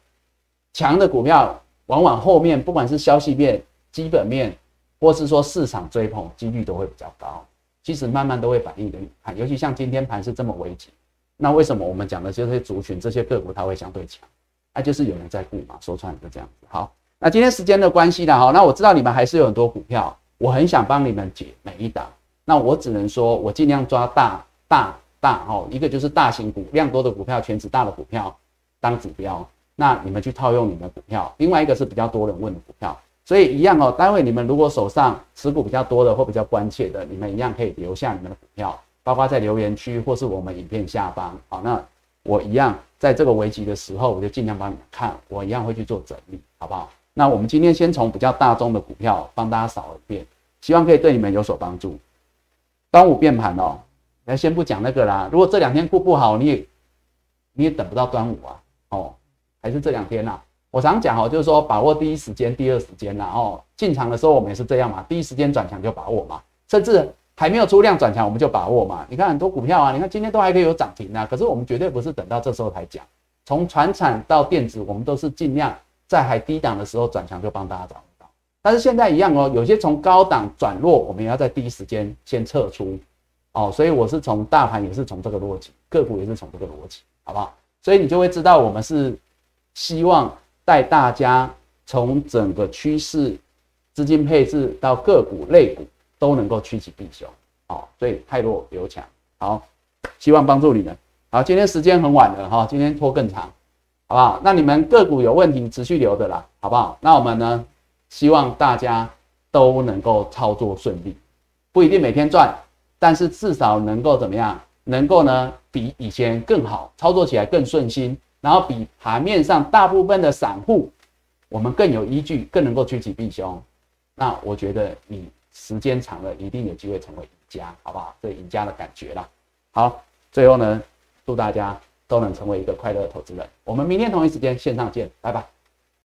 [SPEAKER 1] 强的股票，往往后面不管是消息面、基本面，或是说市场追捧，几率都会比较高。其实慢慢都会反映给你看，尤其像今天盘是这么危急。那为什么我们讲的这些族群、这些个股它会相对强？那就是有人在顾嘛，说穿就这样子。好，那今天时间的关系呢，哈，那我知道你们还是有很多股票，我很想帮你们解每一档。那我只能说，我尽量抓大、大、大，哦，一个就是大型股、量多的股票、全值大的股票当指标。那你们去套用你们的股票。另外一个是比较多人问的股票，所以一样哦。待会你们如果手上持股比较多的或比较关切的，你们一样可以留下你们的股票。包括在留言区或是我们影片下方，好，那我一样在这个危急的时候，我就尽量帮你们看，我一样会去做整理，好不好？那我们今天先从比较大宗的股票帮大家扫一遍，希望可以对你们有所帮助。端午变盘哦，那先不讲那个啦。如果这两天过不好，你也你也等不到端午啊，哦，还是这两天呐。我常讲哦，就是说把握第一时间、第二时间然后，进场的时候我们也是这样嘛，第一时间转强就把握嘛，甚至。还没有出量转强，我们就把握嘛。你看很多股票啊，你看今天都还可以有涨停啊。可是我们绝对不是等到这时候才讲，从船产到电子，我们都是尽量在还低档的时候转强就帮大家找到。但是现在一样哦，有些从高档转弱，我们也要在第一时间先撤出哦。所以我是从大盘也是从这个逻辑，个股也是从这个逻辑，好不好？所以你就会知道我们是希望带大家从整个趋势、资金配置到个股类股。都能够趋吉避凶，好，所以太弱留强，好，希望帮助你们。好，今天时间很晚了哈，今天拖更长，好不好？那你们个股有问题持续留的啦，好不好？那我们呢，希望大家都能够操作顺利，不一定每天赚，但是至少能够怎么样？能够呢比以前更好，操作起来更顺心，然后比盘面上大部分的散户，我们更有依据，更能够趋吉避凶。那我觉得你。时间长了，一定有机会成为赢家，好不好？这赢家的感觉啦。好，最后呢，祝大家都能成为一个快乐的投资人。我们明天同一时间线上见，拜拜。